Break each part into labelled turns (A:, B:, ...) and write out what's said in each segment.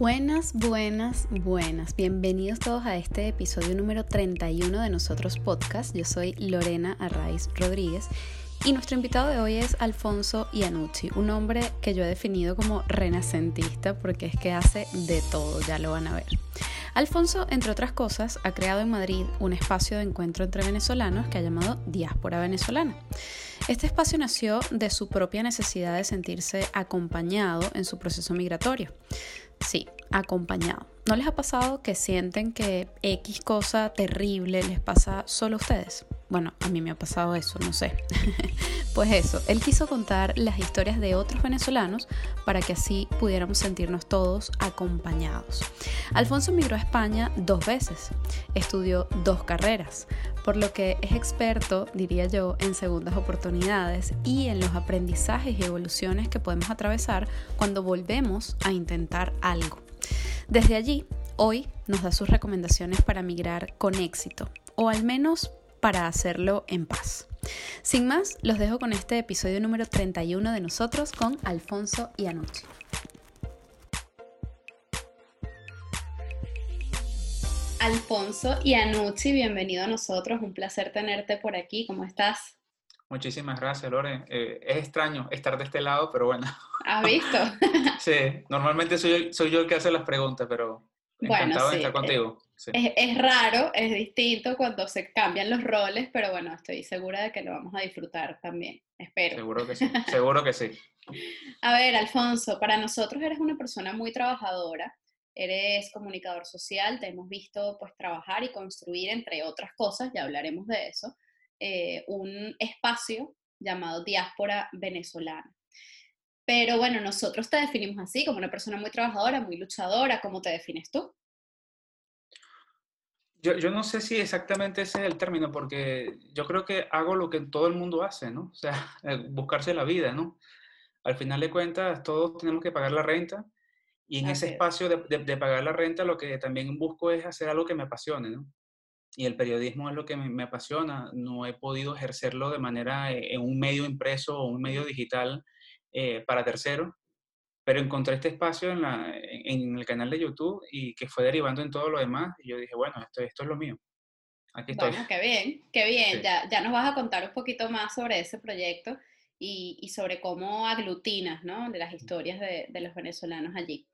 A: Buenas, buenas, buenas. Bienvenidos todos a este episodio número 31 de Nosotros Podcast. Yo soy Lorena Arraiz Rodríguez y nuestro invitado de hoy es Alfonso Iannucci, un hombre que yo he definido como renacentista porque es que hace de todo, ya lo van a ver. Alfonso, entre otras cosas, ha creado en Madrid un espacio de encuentro entre venezolanos que ha llamado Diáspora Venezolana. Este espacio nació de su propia necesidad de sentirse acompañado en su proceso migratorio. Sí, acompañado. ¿No les ha pasado que sienten que X cosa terrible les pasa solo a ustedes? Bueno, a mí me ha pasado eso, no sé. pues eso, él quiso contar las historias de otros venezolanos para que así pudiéramos sentirnos todos acompañados. Alfonso migró a España dos veces, estudió dos carreras, por lo que es experto, diría yo, en segundas oportunidades y en los aprendizajes y evoluciones que podemos atravesar cuando volvemos a intentar algo. Desde allí, hoy nos da sus recomendaciones para migrar con éxito, o al menos para hacerlo en paz. Sin más, los dejo con este episodio número 31 de nosotros con Alfonso y Anucci. Alfonso y Anucci, bienvenido a nosotros. Un placer tenerte por aquí. ¿Cómo estás?
B: Muchísimas gracias, Lore. Eh, es extraño estar de este lado, pero bueno.
A: ¿Has visto?
B: sí, normalmente soy, soy yo el que hace las preguntas, pero encantado de estar contigo.
A: Es, es, raro, es distinto cuando se cambian los roles, pero bueno, estoy segura de que lo vamos a disfrutar también. Espero.
B: Seguro que sí, seguro que sí.
A: A ver, Alfonso, para nosotros eres una persona muy trabajadora eres comunicador social, te hemos visto pues trabajar y construir, entre otras cosas, ya hablaremos de eso, eh, un espacio llamado Diáspora Venezolana. Pero bueno, nosotros te definimos así, como una persona muy trabajadora, muy luchadora, ¿cómo te defines tú?
B: Yo, yo, no sé si exactamente ese es el término, porque yo creo que hago lo que todo el mundo hace, ¿no? O sea, buscarse la vida, ¿no? Al final de cuentas, todos tenemos que pagar la renta y en ese espacio de, de, pagar la renta, lo que también busco es hacer algo que me apasione, ¿no? Y el periodismo es lo que me, apasiona. No he podido ejercerlo de manera eh, en un medio impreso o un medio digital eh, para terceros, pero encontré este espacio en, la, en, el canal de YouTube y que fue derivando en todo lo demás. Y yo dije, bueno, esto, esto es lo mío. Aquí estoy.
A: Bueno, qué bien, qué bien. Ya, ya nos vas a contar un poquito más sobre ese proyecto y, sobre cómo aglutinas ¿no? de las historias de, de, los venezolanos allí.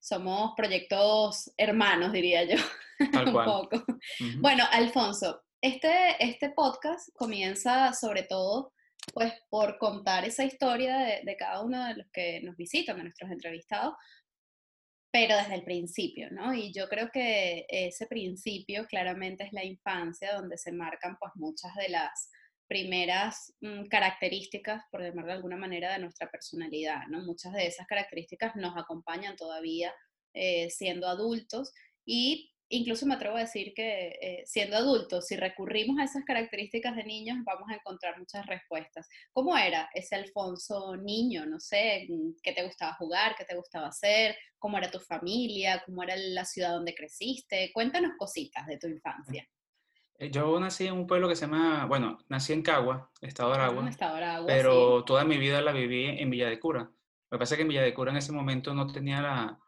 A: Somos proyectos hermanos, diría yo, un poco. Bueno, Alfonso, este, este podcast comienza sobre todo pues por contar esa historia de, de, cada uno de los que nos visitan, de nuestros entrevistados, pero desde el principio, ¿no? Y yo creo que ese principio claramente es la infancia, donde se marcan pues muchas de las primeras mm, características, por llamarlo de alguna manera, de nuestra personalidad, ¿no? Muchas de esas características nos acompañan todavía eh, siendo adultos y incluso me atrevo a decir que eh, siendo adultos, si recurrimos a esas características de niños, vamos a encontrar muchas respuestas. ¿Cómo era ese Alfonso niño? No sé, mm, ¿qué te gustaba jugar? ¿Qué te gustaba hacer? ¿Cómo era tu familia? ¿Cómo era la ciudad donde creciste? Cuéntanos cositas de tu infancia.
B: Eh, yo nací en un pueblo que se llama, bueno, nací en Cagua, Estado de ah, Aragua,
A: Estado de Aragua
B: pero toda mi vida la viví en Villa de Cura. Lo que pasa es que en Villa de Cura en ese momento no tenía la,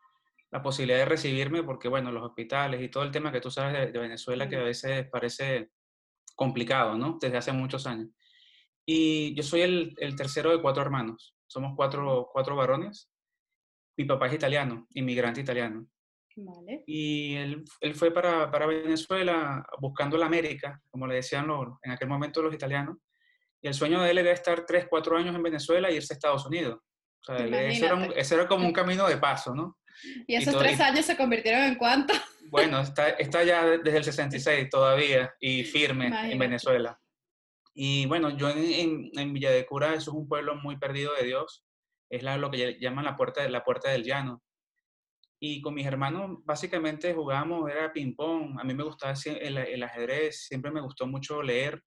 B: la posibilidad de recibirme porque, bueno, los hospitales y todo el tema que tú sabes de, Venezuela que a veces parece complicado, ¿no? Desde hace muchos años. Y yo soy el, el tercero de cuatro hermanos. Somos cuatro, cuatro varones. Mi papá es italiano, inmigrante italiano. Y él, él fue para, para, Venezuela buscando la América, como le decían los, en aquel momento los italianos. Y el sueño de él era estar tres, cuatro años en Venezuela e irse a Estados Unidos. O sea, ese era, ese era, como un camino de paso, ¿no?
A: ¿Y esos tres años se convirtieron en cuánto?
B: Bueno, está, está ya desde el 66 todavía y firme en Venezuela. Y bueno, yo en, en, Villa de Cura, eso es un pueblo muy perdido de Dios. Es la, lo que llaman la puerta, la puerta del llano. Y con mis hermanos básicamente jugábamos, era ping-pong, a mí me gustaba el, el, ajedrez, siempre me gustó mucho leer.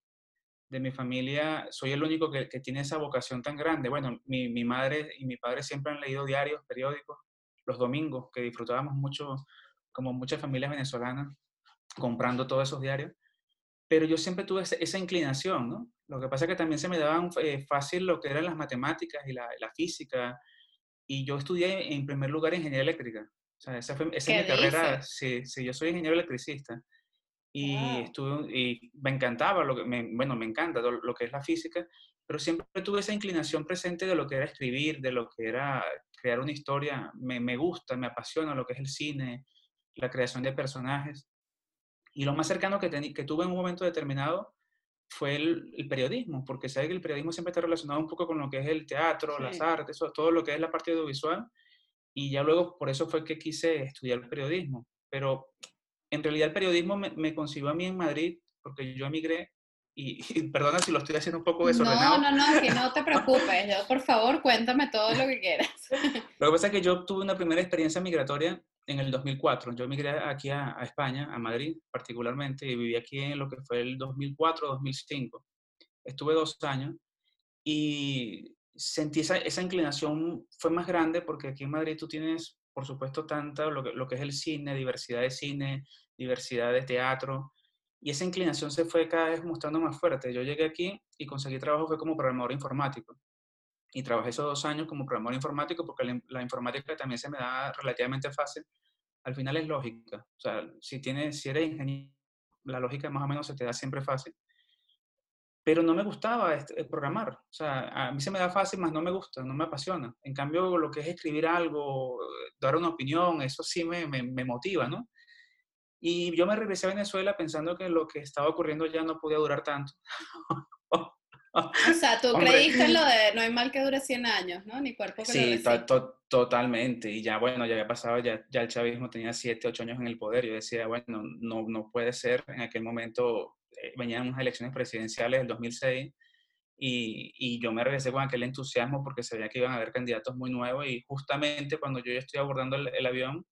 B: De mi familia soy el único que, que tiene esa vocación tan grande. Bueno, mi, mi, madre y mi padre siempre han leído diarios, periódicos, los domingos, que disfrutábamos mucho, como muchas familias venezolanas, comprando todos esos diarios. Pero yo siempre tuve esa, inclinación, ¿no? Lo que pasa es que también se me daban eh, fácil lo que eran las matemáticas y la, la física. Y yo estudié en primer lugar ingeniería eléctrica. O sea, esa, fue, esa es mi carrera. Sí, sí, yo soy ingeniero electricista. Y, estuve, y me encantaba, lo que, me, bueno, me encanta lo, que es la física, pero siempre tuve esa inclinación presente de lo que era escribir, de lo que era crear una historia. Me, me gusta, me apasiona lo que es el cine, la creación de personajes. Y lo más cercano que, que tuve en un momento determinado fue el, periodismo, porque sabe que el periodismo siempre está relacionado un poco con lo que es el teatro, las artes, todo lo que es la parte audiovisual. Y ya luego por eso fue que quise estudiar periodismo. Pero en realidad el periodismo me, me consiguió a mí en Madrid, porque yo emigré y, perdona si lo estoy haciendo un poco desordenado.
A: No, no, no, que no te preocupes. Yo, por favor, cuéntame todo lo que quieras.
B: Lo que pasa es que yo tuve una primera experiencia migratoria en el 2004. Yo emigré aquí a, España, a Madrid particularmente, y viví aquí en lo que fue el 2004-2005. Estuve dos años y sentí esa, esa, inclinación, fue más grande porque aquí en Madrid tú tienes, por supuesto, tanta lo que, lo que es el cine, diversidad de cine, diversidad de teatro, y esa inclinación se fue cada vez mostrando más fuerte. Yo llegué aquí y conseguí trabajo fue como programador informático y trabajé esos dos años como programador informático porque la, informática también se me da relativamente fácil. Al final es lógica. O sea, si, tienes, si eres ingeniero, la lógica más o menos se te da siempre fácil. Pero no me gustaba este, programar. O sea, a mí se me da fácil, más no me gusta, no me apasiona. En cambio, lo que es escribir algo, dar una opinión, eso sí me, me, me motiva, ¿no? Y yo me regresé a Venezuela pensando que lo que estaba ocurriendo ya no podía durar tanto.
A: O sea, tú creíste en lo de no hay mal que dure 100 años, ¿no? Ni cuerpo que
B: sí, to totalmente. Y ya, bueno, ya había pasado, ya, ya el chavismo tenía 7, 8 años en el poder. Yo decía, bueno, no, no puede ser. En aquel momento eh, venían unas elecciones presidenciales del 2006 y, y, yo me regresé con aquel entusiasmo porque se veía que iban a haber candidatos muy nuevos y justamente cuando yo ya estoy abordando el, avión,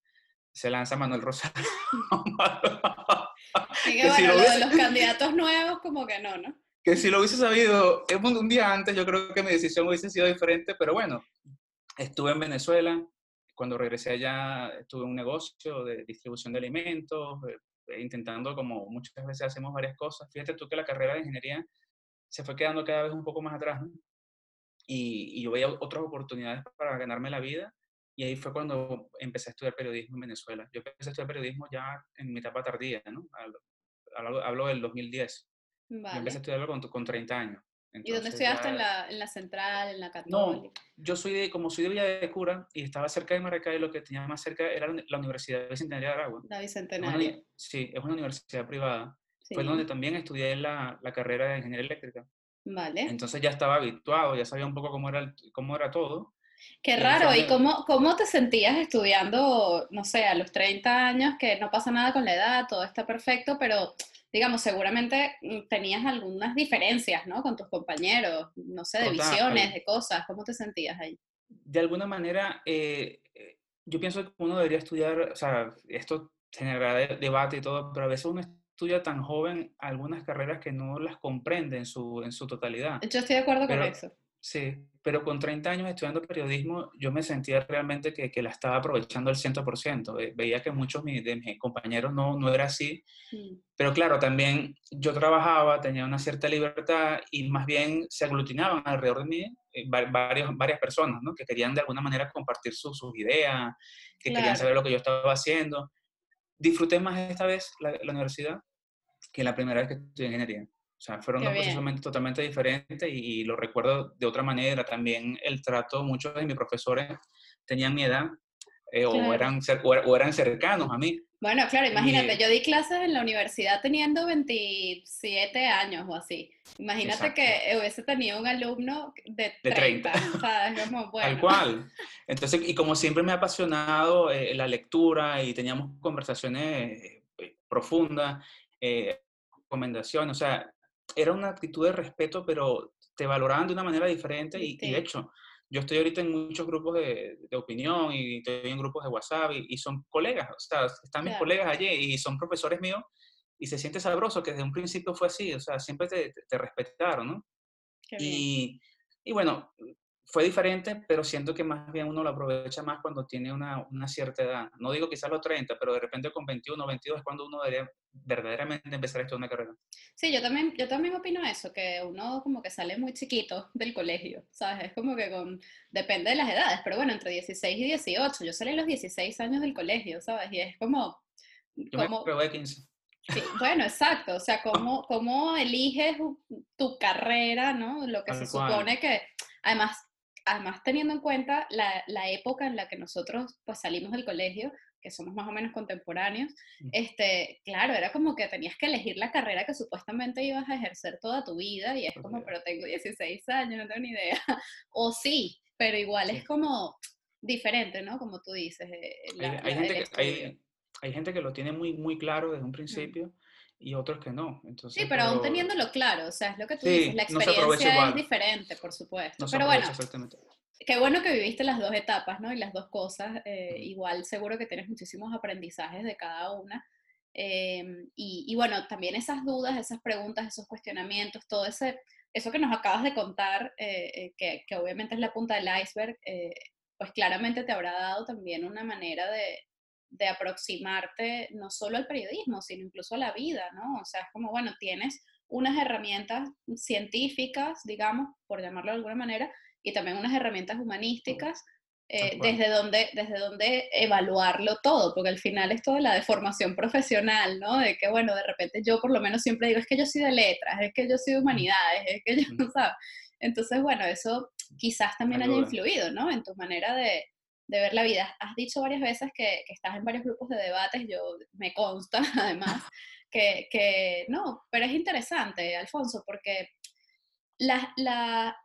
B: se lanza Manuel Rosario.
A: que, bueno, lo de los candidatos nuevos como que no, ¿no?
B: que si lo hubiese sabido un día antes, yo creo que mi decisión hubiese sido diferente, pero bueno, estuve en Venezuela, cuando regresé allá tuve un negocio de distribución de alimentos, eh, intentando como muchas veces hacemos varias cosas. Fíjate tú que la carrera de ingeniería se fue quedando cada vez un poco más atrás, y, y, yo veía otras oportunidades para ganarme la vida, y ahí fue cuando empecé a estudiar periodismo en Venezuela. Yo empecé a estudiar periodismo ya en mi etapa tardía, ¿no? Hablo, hablo del 2010. Yo empecé a estudiarlo con, con 30 años.
A: ¿Y dónde estudiaste? ¿En, la, ¿En la central, en la católica?
B: No, yo soy de, como soy de Villa de Cura y estaba cerca de Maracay, lo que tenía más cerca era la Universidad Bicentenaria de Aragua.
A: La Bicentenaria.
B: sí, es una universidad privada. Fue donde también estudié la, la, carrera de ingeniería eléctrica.
A: Vale.
B: Entonces ya estaba habituado, ya sabía un poco cómo era, cómo era todo.
A: Qué raro, ¿y cómo, cómo te sentías estudiando, no sé, a los 30 años, que no pasa nada con la edad, todo está perfecto, pero digamos, seguramente mm, tenías algunas diferencias, ¿no? Con tus compañeros, no sé, de visiones, de cosas, ¿cómo te sentías ahí?
B: De alguna manera, eh, eh, yo pienso que uno debería estudiar, o sea, esto generará debate y todo, pero a veces uno estudia tan joven algunas carreras que no las comprende en su, en su totalidad.
A: Yo estoy de acuerdo con eso.
B: Sí, pero con 30 años estudiando periodismo, yo me sentía realmente que, que la estaba aprovechando al 100%. Veía que muchos de mis compañeros no, no era así. Mm. Pero claro, también yo trabajaba, tenía una cierta libertad y más bien se aglutinaban alrededor de mí eh, varias, varias personas, ¿no? Que querían de alguna manera compartir sus ideas, que querían saber lo que yo estaba haciendo. Disfruté más esta vez la, la universidad que la primera vez que estudié ingeniería. O sea, fueron dos procesos totalmente diferentes y, lo recuerdo de otra manera. También el trato, muchos de mis profesores tenían mi edad eh, o, eran, o, eran cercanos a mí.
A: Bueno, claro, imagínate, yo di clases en la universidad teniendo 27 años o así. Imagínate que hubiese tenido un alumno de 30. De 30. ¿sabes? Como, bueno.
B: Tal cual. Entonces, y como siempre me ha apasionado eh, la lectura y teníamos conversaciones eh, profundas, recomendaciones, o sea, era una actitud de respeto, pero te valoraban de una manera diferente y, de hecho, yo estoy ahorita en muchos grupos de, de opinión y estoy en grupos de WhatsApp y, son colegas, o sea, están mis colegas allí y son profesores míos y se siente sabroso que desde un principio fue así, o sea, siempre te, te, respetaron, ¿no? Y, y, bueno, fue diferente, pero siento que más bien uno lo aprovecha más cuando tiene una, una, cierta edad. No digo quizás los 30, pero de repente con 21 o 22 es cuando uno debería verdaderamente empezar a estudiar una carrera.
A: Sí, yo también, yo también opino eso, que uno como que sale muy chiquito del colegio, ¿sabes? Es como que con, depende de las edades, pero bueno, entre 16 y 18, yo salí a los 16 años del colegio, ¿sabes? Y es como...
B: Yo como, me de 15.
A: Sí, bueno, exacto, o sea, cómo, cómo eliges tu carrera, ¿no? Lo que se supone que, además, además teniendo en cuenta la, la, época en la que nosotros pues salimos del colegio, que somos más o menos contemporáneos, este, claro, era como que tenías que elegir la carrera que supuestamente ibas a ejercer toda tu vida y es como, pero tengo 16 años, no tengo ni idea. o sí, pero igual es como diferente, ¿no? Como tú dices. Eh,
B: hay, gente que, hay, hay, gente que, lo tiene muy, muy claro desde un principio. Y otros que no. Entonces,
A: sí, pero, aún teniéndolo claro, o sea, es lo que tú dices, la experiencia es diferente, por supuesto. pero bueno, qué bueno que viviste las dos etapas, ¿no? Y las dos cosas. Eh, igual seguro que tienes muchísimos aprendizajes de cada una. Em, y, bueno, también esas dudas, esas preguntas, esos cuestionamientos, todo ese, eso que nos acabas de contar, eh, eh, que, que, obviamente es la punta del iceberg, pues claramente te habrá dado también una manera de, de aproximarte no solo al periodismo, sino incluso a la vida, ¿no? O sea, es como, bueno, tienes unas herramientas científicas, digamos, por llamarlo de alguna manera, y también unas herramientas humanísticas, eh, desde, donde, desde donde evaluarlo todo, porque al final es toda la deformación profesional, ¿no? De que, bueno, de repente yo por lo menos siempre digo, es que yo soy de letras, es que yo soy de humanidades, es que yo, no ¿sabes? Entonces, bueno, eso quizás también haya influido, ¿no? En tu manera de, de ver la vida. Has dicho varias veces que, que, estás en varios grupos de debates, yo me consta además que, que no, pero es interesante, Alfonso, porque la, la,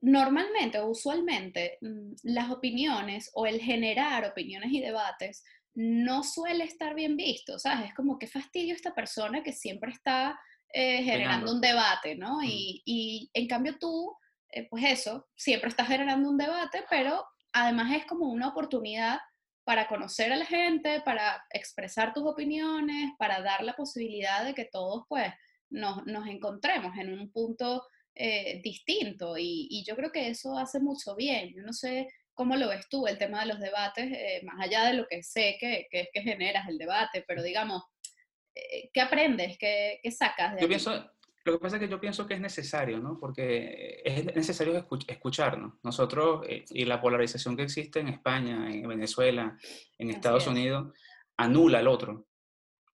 A: normalmente o usualmente mm, las opiniones o el generar opiniones y debates no suele estar bien visto, ¿sabes? Es como que fastidio esta persona que siempre está eh, generando un debate, ¿no? Mm. Y, y, en cambio tú, eh, pues eso, siempre estás generando un debate, pero además es como una oportunidad para conocer a la gente, para expresar tus opiniones, para dar la posibilidad de que todos pues nos, encontremos en un punto eh, distinto y, yo creo que eso hace mucho bien. Yo no sé cómo lo ves tú, el tema de los debates, eh, más allá de lo que sé que, es que generas el debate, pero digamos, eh, ¿qué aprendes? ¿Qué, sacas de
B: Yo pienso, lo que pasa es que yo pienso que es necesario, ¿no? Porque es necesario escucharnos. Nosotros, eh, y la polarización que existe en España, en Venezuela, en Estados Unidos, anula al otro.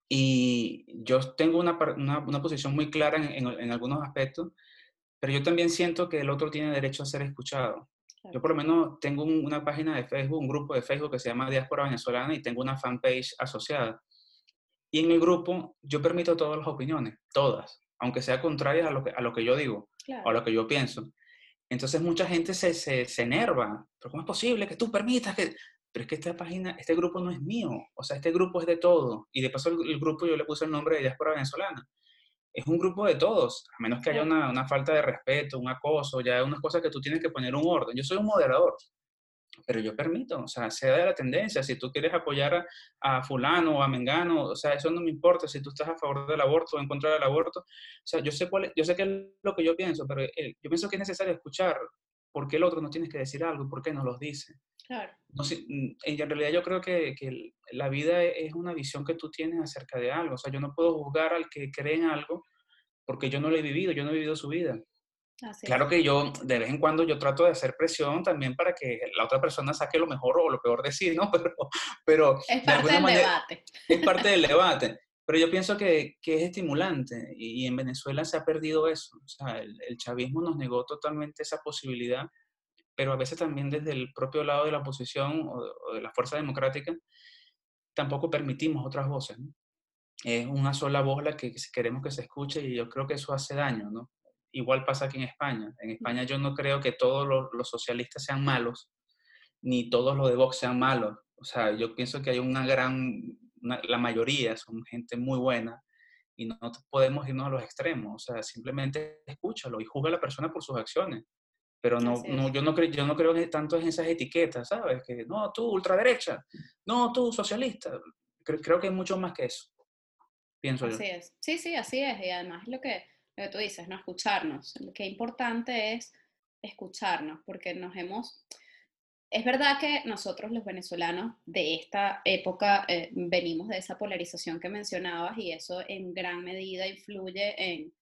B: Y yo tengo una, una, posición muy clara en, en, algunos aspectos, pero yo también siento que el otro tiene derecho a ser escuchado. Yo por lo menos tengo una página de Facebook, un grupo de Facebook que se llama Diáspora Venezolana y tengo una fanpage asociada. Y en el grupo yo permito todas las opiniones, todas aunque sea contraria a lo que, a lo que yo digo o a lo que yo pienso. Entonces mucha gente se, se, se, enerva, pero ¿cómo es posible que tú permitas que...? Pero es que esta página, este grupo no es mío, o sea, este grupo es de todo. Y de paso el, grupo yo le puse el nombre de Diáspora Venezolana. Es un grupo de todos, a menos que haya una, una falta de respeto, un acoso, ya unas cosas que tú tienes que poner un orden. Yo soy un moderador, pero yo permito, o sea, sea de la tendencia, si tú quieres apoyar a, fulano o a mengano, o sea, eso no me importa, si tú estás a favor del aborto o en contra del aborto, o sea, yo sé, cuál yo sé qué es lo que yo pienso, pero eh, yo pienso que es necesario escuchar por qué el otro no tiene que decir algo, por qué no los dice.
A: Claro.
B: No, mm, en realidad yo creo que, que, la vida es una visión que tú tienes acerca de algo, o sea, yo no puedo juzgar al que cree en algo porque yo no lo he vivido, yo no he vivido su vida claro que yo, de vez en cuando, yo trato de hacer presión también para que la otra persona saque lo mejor o lo peor de sí, ¿no? Pero, pero
A: es parte del debate.
B: Es parte del debate. Pero yo pienso que, que es estimulante y, en Venezuela se ha perdido eso. O sea, el, chavismo nos negó totalmente esa posibilidad, pero a veces también desde el propio lado de la oposición o, de la fuerza democrática, tampoco permitimos otras voces. Es una sola voz la que queremos que se escuche y yo creo que eso hace daño, ¿no? Igual pasa aquí en España. En España yo no creo que todos los, socialistas sean malos, ni todos los de Vox sean malos. O sea, yo pienso que hay una gran, la mayoría son gente muy buena y no podemos irnos a los extremos. O sea, simplemente escúchalo y juzga a la persona por sus acciones. Pero no, no, yo, no creo, yo no creo que tanto en esas etiquetas, ¿sabes? Que no, tú ultraderecha, no, tú socialista. Creo, creo que es mucho más que eso, pienso
A: yo. Así es. Sí, sí, así es. Y además lo que, lo que tú dices, ¿no? Escucharnos. Qué importante es escucharnos, porque nos hemos... Es verdad que nosotros los venezolanos de esta época eh, venimos de esa polarización que mencionabas y eso en gran medida influye en,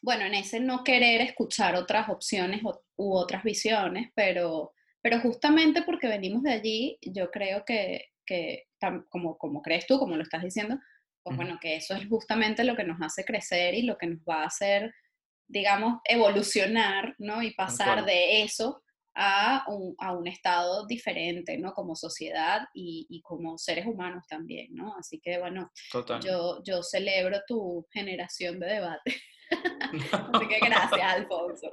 A: bueno, en ese no querer escuchar otras opciones u otras visiones, pero, pero justamente porque venimos de allí, yo creo que, que como, como crees tú, como lo estás diciendo, pues bueno, que eso es justamente lo que nos hace crecer y lo que nos va a hacer, digamos, evolucionar, ¿no? Y pasar de eso a un, a un, estado diferente, ¿no? Como sociedad y, y, como seres humanos también, ¿no? Así que, bueno, yo, yo celebro tu generación de debate. Así que gracias, Alfonso.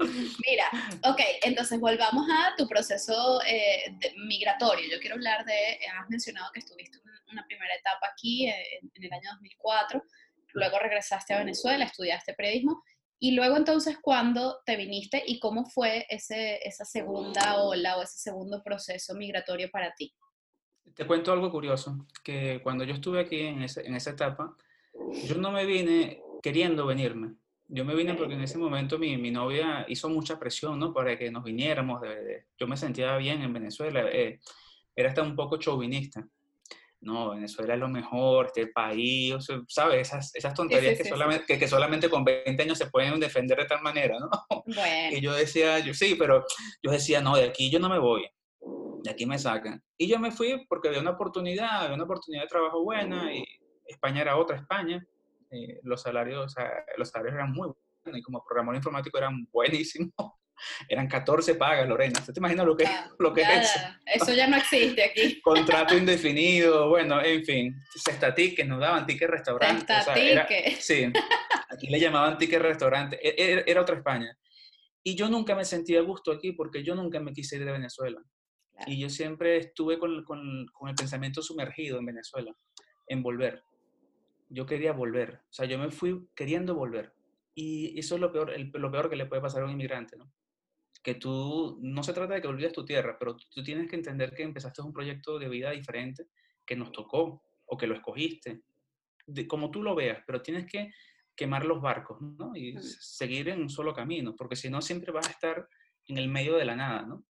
A: Mira, ok, entonces volvamos a tu proceso eh, migratorio. Yo quiero hablar de, has mencionado que estuviste una primera etapa aquí en, en el año 2004, luego regresaste a Venezuela, estudiaste periodismo y luego entonces, ¿cuándo te viniste y cómo fue ese, esa segunda ola o ese segundo proceso migratorio para ti?
B: Te cuento algo curioso, que cuando yo estuve aquí en, ese, en esa etapa, yo no me vine queriendo venirme. Yo me vine porque en ese momento mi, mi novia hizo mucha presión, ¿no? Para que nos viniéramos. De, yo me sentía bien en Venezuela. Eh, era hasta un poco chauvinista no, Venezuela es lo mejor, este país, ¿sabes? Esas, esas tonterías que, solamente, que, solamente con 20 años se pueden defender de tal manera, ¿no? Y yo decía, yo, sí, pero yo decía, no, de aquí yo no me voy, de aquí me sacan. Y yo me fui porque había una oportunidad, había una oportunidad de trabajo buena, y España era otra España, eh, los, salarios, los salarios eran muy buenos, y como programador informático eran buenísimos. Eran 14 pagas, Lorena. ¿Usted te imagina lo que, lo que es eso?
A: Eso ya no existe aquí.
B: Contrato indefinido, bueno, en fin. Sexta que nos daban ticket restaurante.
A: Sexta o
B: sí, aquí le llamaban ticket restaurante. E, e, era, otra España. Y yo nunca me sentía a gusto aquí porque yo nunca me quise ir de Venezuela. Y yo siempre estuve con, con, con el pensamiento sumergido en Venezuela, en volver. Yo quería volver. O sea, yo me fui queriendo volver. Y eso es lo peor, lo peor que le puede pasar a un inmigrante, ¿no? que tú, no se trata de que olvides tu tierra, pero tú tienes que entender que empezaste un proyecto de vida diferente, que nos tocó o que lo escogiste, de, como tú lo veas, pero tienes que quemar los barcos, ¿no? Y seguir en un solo camino, porque si no siempre vas a estar en el medio de la nada, ¿no?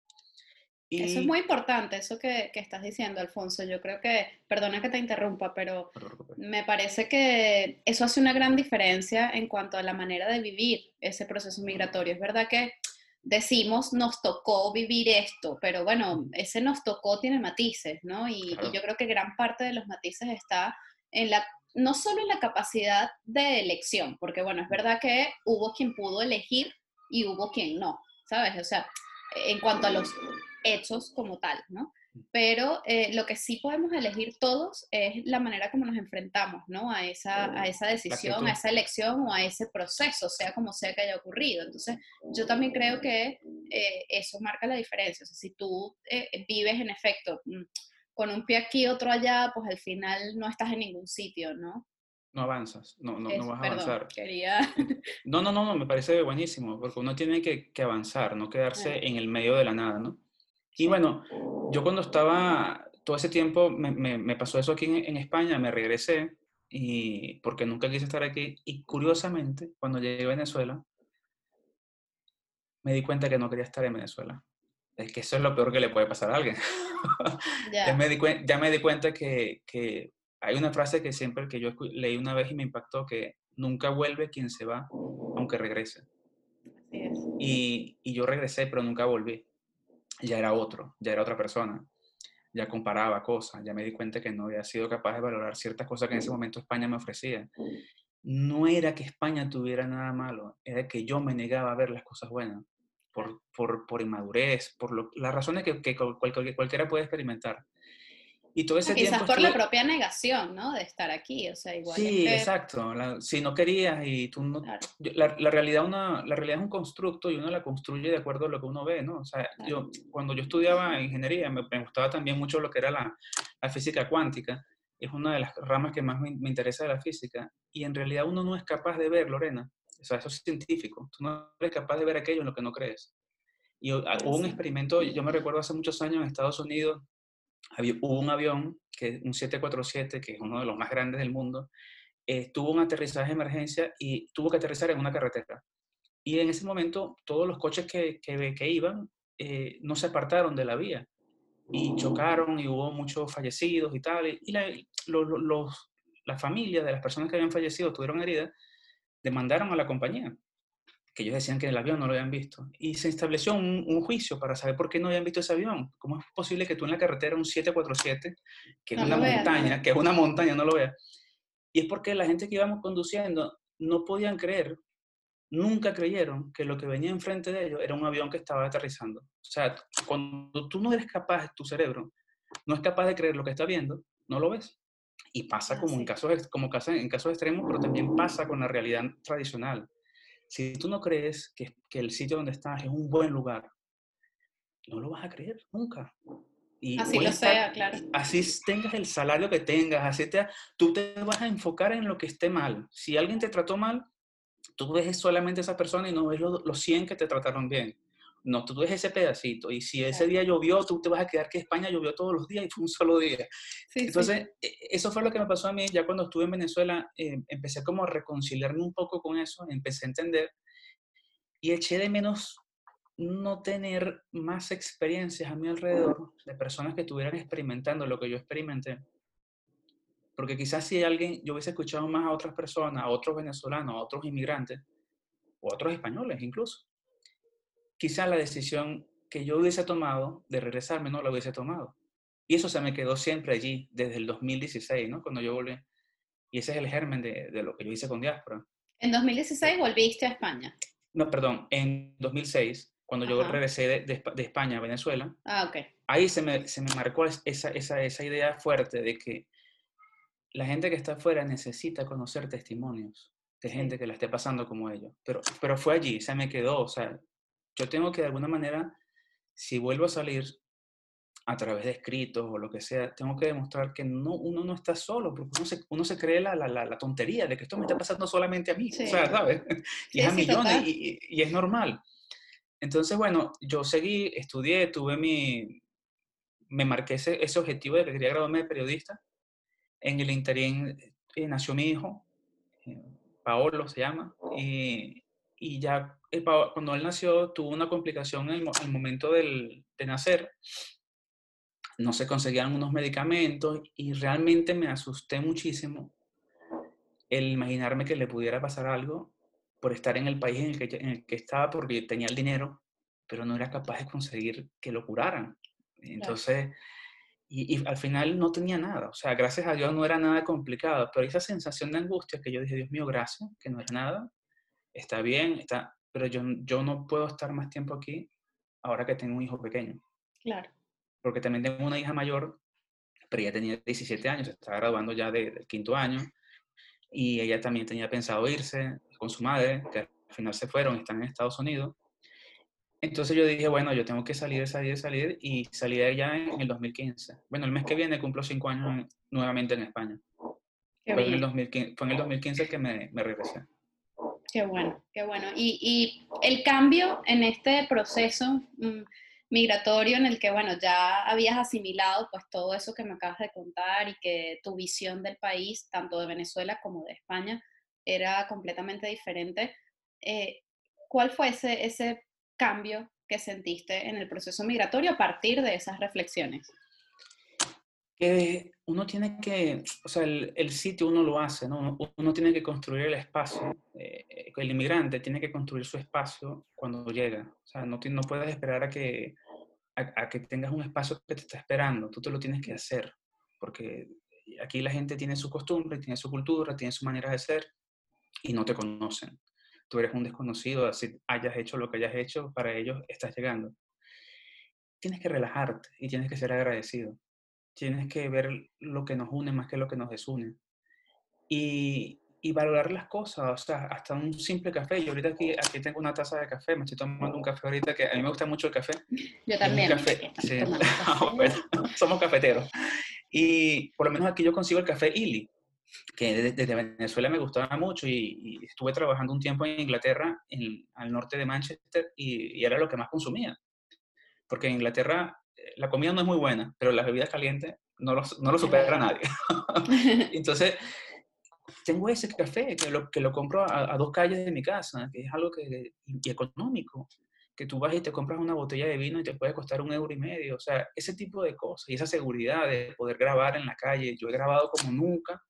A: Y... Eso es muy importante, eso que, que, estás diciendo, Alfonso. Yo creo que, perdona que te interrumpa, pero me parece que eso hace una gran diferencia en cuanto a la manera de vivir ese proceso migratorio. Es verdad que decimos nos tocó vivir esto, pero bueno, ese nos tocó tiene matices, ¿no? Y, yo creo que gran parte de los matices está en la, no solo en la capacidad de elección, porque bueno, es verdad que hubo quien pudo elegir y hubo quien no, ¿sabes? O sea, en cuanto a los hechos como tal, ¿no? pero eh, lo que sí podemos elegir todos es la manera como nos enfrentamos, ¿no? A esa, a esa decisión, a esa elección o a ese proceso, sea como sea que haya ocurrido. Entonces, yo también creo que eh, eso marca la diferencia. O sea, si tú eh, vives en efecto mm, con un pie aquí, otro allá, pues al final no estás en ningún sitio, ¿no?
B: No avanzas, no, no, no vas a avanzar.
A: Quería...
B: No, no, no, no, me parece buenísimo, porque uno tiene que, que avanzar, no quedarse en el medio de la nada, ¿no? Y bueno, yo cuando estaba, todo ese tiempo me, me, pasó eso aquí en, España, me regresé y porque nunca quise estar aquí. Y curiosamente, cuando llegué a Venezuela, me di cuenta que no quería estar en Venezuela. Es que eso es lo peor que le puede pasar a alguien. ya, me di, ya me di cuenta que, que hay una frase que siempre que yo leí una vez y me impactó, que nunca vuelve quien se va, aunque regrese. Y, y yo regresé, pero nunca volví ya era otro, ya era otra persona, ya comparaba cosas, ya me di cuenta que no había sido capaz de valorar ciertas cosas que en ese momento España me ofrecía. No era que España tuviera nada malo, era que yo me negaba a ver las cosas buenas, por, por, por inmadurez, por las razones que, que cualquiera puede experimentar.
A: Y todo ese Quizás por la propia negación, ¿no? De estar aquí, o sea, igual.
B: Sí, exacto. si no querías y tú no... La, la, realidad una, la realidad es un constructo y uno la construye de acuerdo a lo que uno ve, ¿no? O sea, yo, cuando yo estudiaba ingeniería, me, gustaba también mucho lo que era la, la, física cuántica. Es una de las ramas que más me, me, interesa de la física. Y en realidad uno no es capaz de ver, Lorena. O sea, eso es científico. Tú no eres capaz de ver aquello en lo que no crees. Y hubo un experimento, yo me recuerdo hace muchos años en Estados Unidos, hubo un avión, que, un 747, que es uno de los más grandes del mundo, eh, tuvo un aterrizaje de emergencia y tuvo que aterrizar en una carretera. Y en ese momento todos los coches que, que, que iban eh, no se apartaron de la vía y chocaron y hubo muchos fallecidos y tal. Y la, los, la familia de las personas que habían fallecido tuvieron heridas, demandaron a la compañía, que ellos decían que el avión no lo habían visto. Y se estableció un, un, juicio para saber por qué no habían visto ese avión. ¿Cómo es posible que tú en la carretera un 747, que es una montaña, que es una montaña, no lo veas? Y es porque la gente que íbamos conduciendo no podían creer, nunca creyeron que lo que venía enfrente de ellos era un avión que estaba aterrizando. O sea, cuando tú no eres capaz, tu cerebro no es capaz de creer lo que está viendo, no lo ves. Y pasa como, en casos, como en casos extremos, pero también pasa con la realidad tradicional. Si tú no crees que, que el sitio donde estás es un buen lugar, no lo vas a creer nunca.
A: Y así lo sea, claro.
B: Así tengas el salario que tengas, así te, tú te vas a enfocar en lo que esté mal. Si alguien te trató mal, tú ves solamente esa persona y no ves los, los 100 que te trataron bien. No, tú ves ese pedacito y si ese día llovió, tú te vas a quedar que España llovió todos los días y fue un solo día. Entonces, e, eso fue lo que me pasó a mí ya cuando estuve en Venezuela, eh, empecé como a reconciliarme un poco con eso, empecé a entender y eché de menos no tener más experiencias a mi alrededor de personas que estuvieran experimentando lo que yo experimenté. Porque quizás si alguien, yo hubiese escuchado más a otras personas, a otros venezolanos, a otros inmigrantes, o a otros españoles incluso, quizá la decisión que yo hubiese tomado de regresarme no la hubiese tomado. Y eso se me quedó siempre allí, desde el 2016, ¿no? Cuando yo volví. Y ese es el germen de, de lo que yo hice con Diáspora.
A: ¿En 2016 volviste a España?
B: No, perdón, en 2006, cuando yo regresé de, de, España a Venezuela.
A: Ah, ok.
B: Ahí se me, se me marcó esa, esa, esa idea fuerte de que la gente que está afuera necesita conocer testimonios de gente que la esté pasando como ellos. Pero, pero fue allí, se me quedó, o sea, yo tengo que de alguna manera, si vuelvo a salir a través de escritos o lo que sea, tengo que demostrar que no, uno no está solo, porque uno se, uno se cree la, la, la, tontería de que esto me está pasando solamente a mí, o sea, ¿sabes? Y es a millones y, y, es normal. Entonces, bueno, yo seguí, estudié, tuve mi, me marqué ese, ese objetivo de que quería graduarme de periodista. En el interín eh, nació mi hijo, eh, Paolo se llama, y, y ya cuando él nació tuvo una complicación en el, momento del, de nacer. No se conseguían unos medicamentos y realmente me asusté muchísimo el imaginarme que le pudiera pasar algo por estar en el país en el que, en el que estaba porque tenía el dinero, pero no era capaz de conseguir que lo curaran. Entonces, y, y, al final no tenía nada. O sea, gracias a Dios no era nada complicado, pero esa sensación de angustia que yo dije, Dios mío, gracias, que no es nada, está bien, está, pero yo, yo no puedo estar más tiempo aquí ahora que tengo un hijo pequeño.
A: Claro.
B: Porque también tengo una hija mayor, pero ella tenía 17 años, estaba graduando ya del quinto año, y ella también tenía pensado irse con su madre, que al final se fueron, están en Estados Unidos. Entonces yo dije, bueno, yo tengo que salir, salir, salir, y salí de allá en el 2015. Bueno, el mes que viene cumplo cinco años nuevamente en España. Fue en, el 2015, fue en, el 2015, que me, me regresé.
A: Qué bueno, qué bueno. Y, y el cambio en este proceso mm, migratorio en el que, bueno, ya habías asimilado pues todo eso que me acabas de contar y que tu visión del país, tanto de Venezuela como de España, era completamente diferente. Eh, ¿Cuál fue ese, ese cambio que sentiste en el proceso migratorio a partir de esas reflexiones?
B: Que uno tiene que, o sea, el, el, sitio uno lo hace, ¿no? Uno tiene que construir el espacio. Eh, el inmigrante tiene que construir su espacio cuando llega. O sea, no, no puedes esperar a que, a, que tengas un espacio que te está esperando. Tú te lo tienes que hacer. Porque aquí la gente tiene su costumbre, tiene su cultura, tiene su manera de ser y no te conocen. Tú eres un desconocido, así hayas hecho lo que hayas hecho, para ellos estás llegando. Tienes que relajarte y tienes que ser agradecido tienes que ver lo que nos une más que lo que nos desune. Y, y valorar las cosas, o sea, hasta un simple café. Yo ahorita aquí, aquí tengo una taza de café, me estoy tomando un café ahorita que a mí me gusta mucho el café.
A: Yo también.
B: Café, sí. Ah, somos cafeteros. Y por lo menos aquí yo consigo el café Illy, que desde, Venezuela me gustaba mucho y, y, estuve trabajando un tiempo en Inglaterra, en, al norte de Manchester, y, y, era lo que más consumía. Porque en Inglaterra la comida no es muy buena, pero las bebidas calientes no lo, no lo supera nadie. Entonces, tengo ese café que lo, que lo compro a, dos calles de mi casa, que es algo que, y económico, que tú vas y te compras una botella de vino y te puede costar un euro y medio, o sea, ese tipo de cosas y esa seguridad de poder grabar en la calle. Yo he grabado como nunca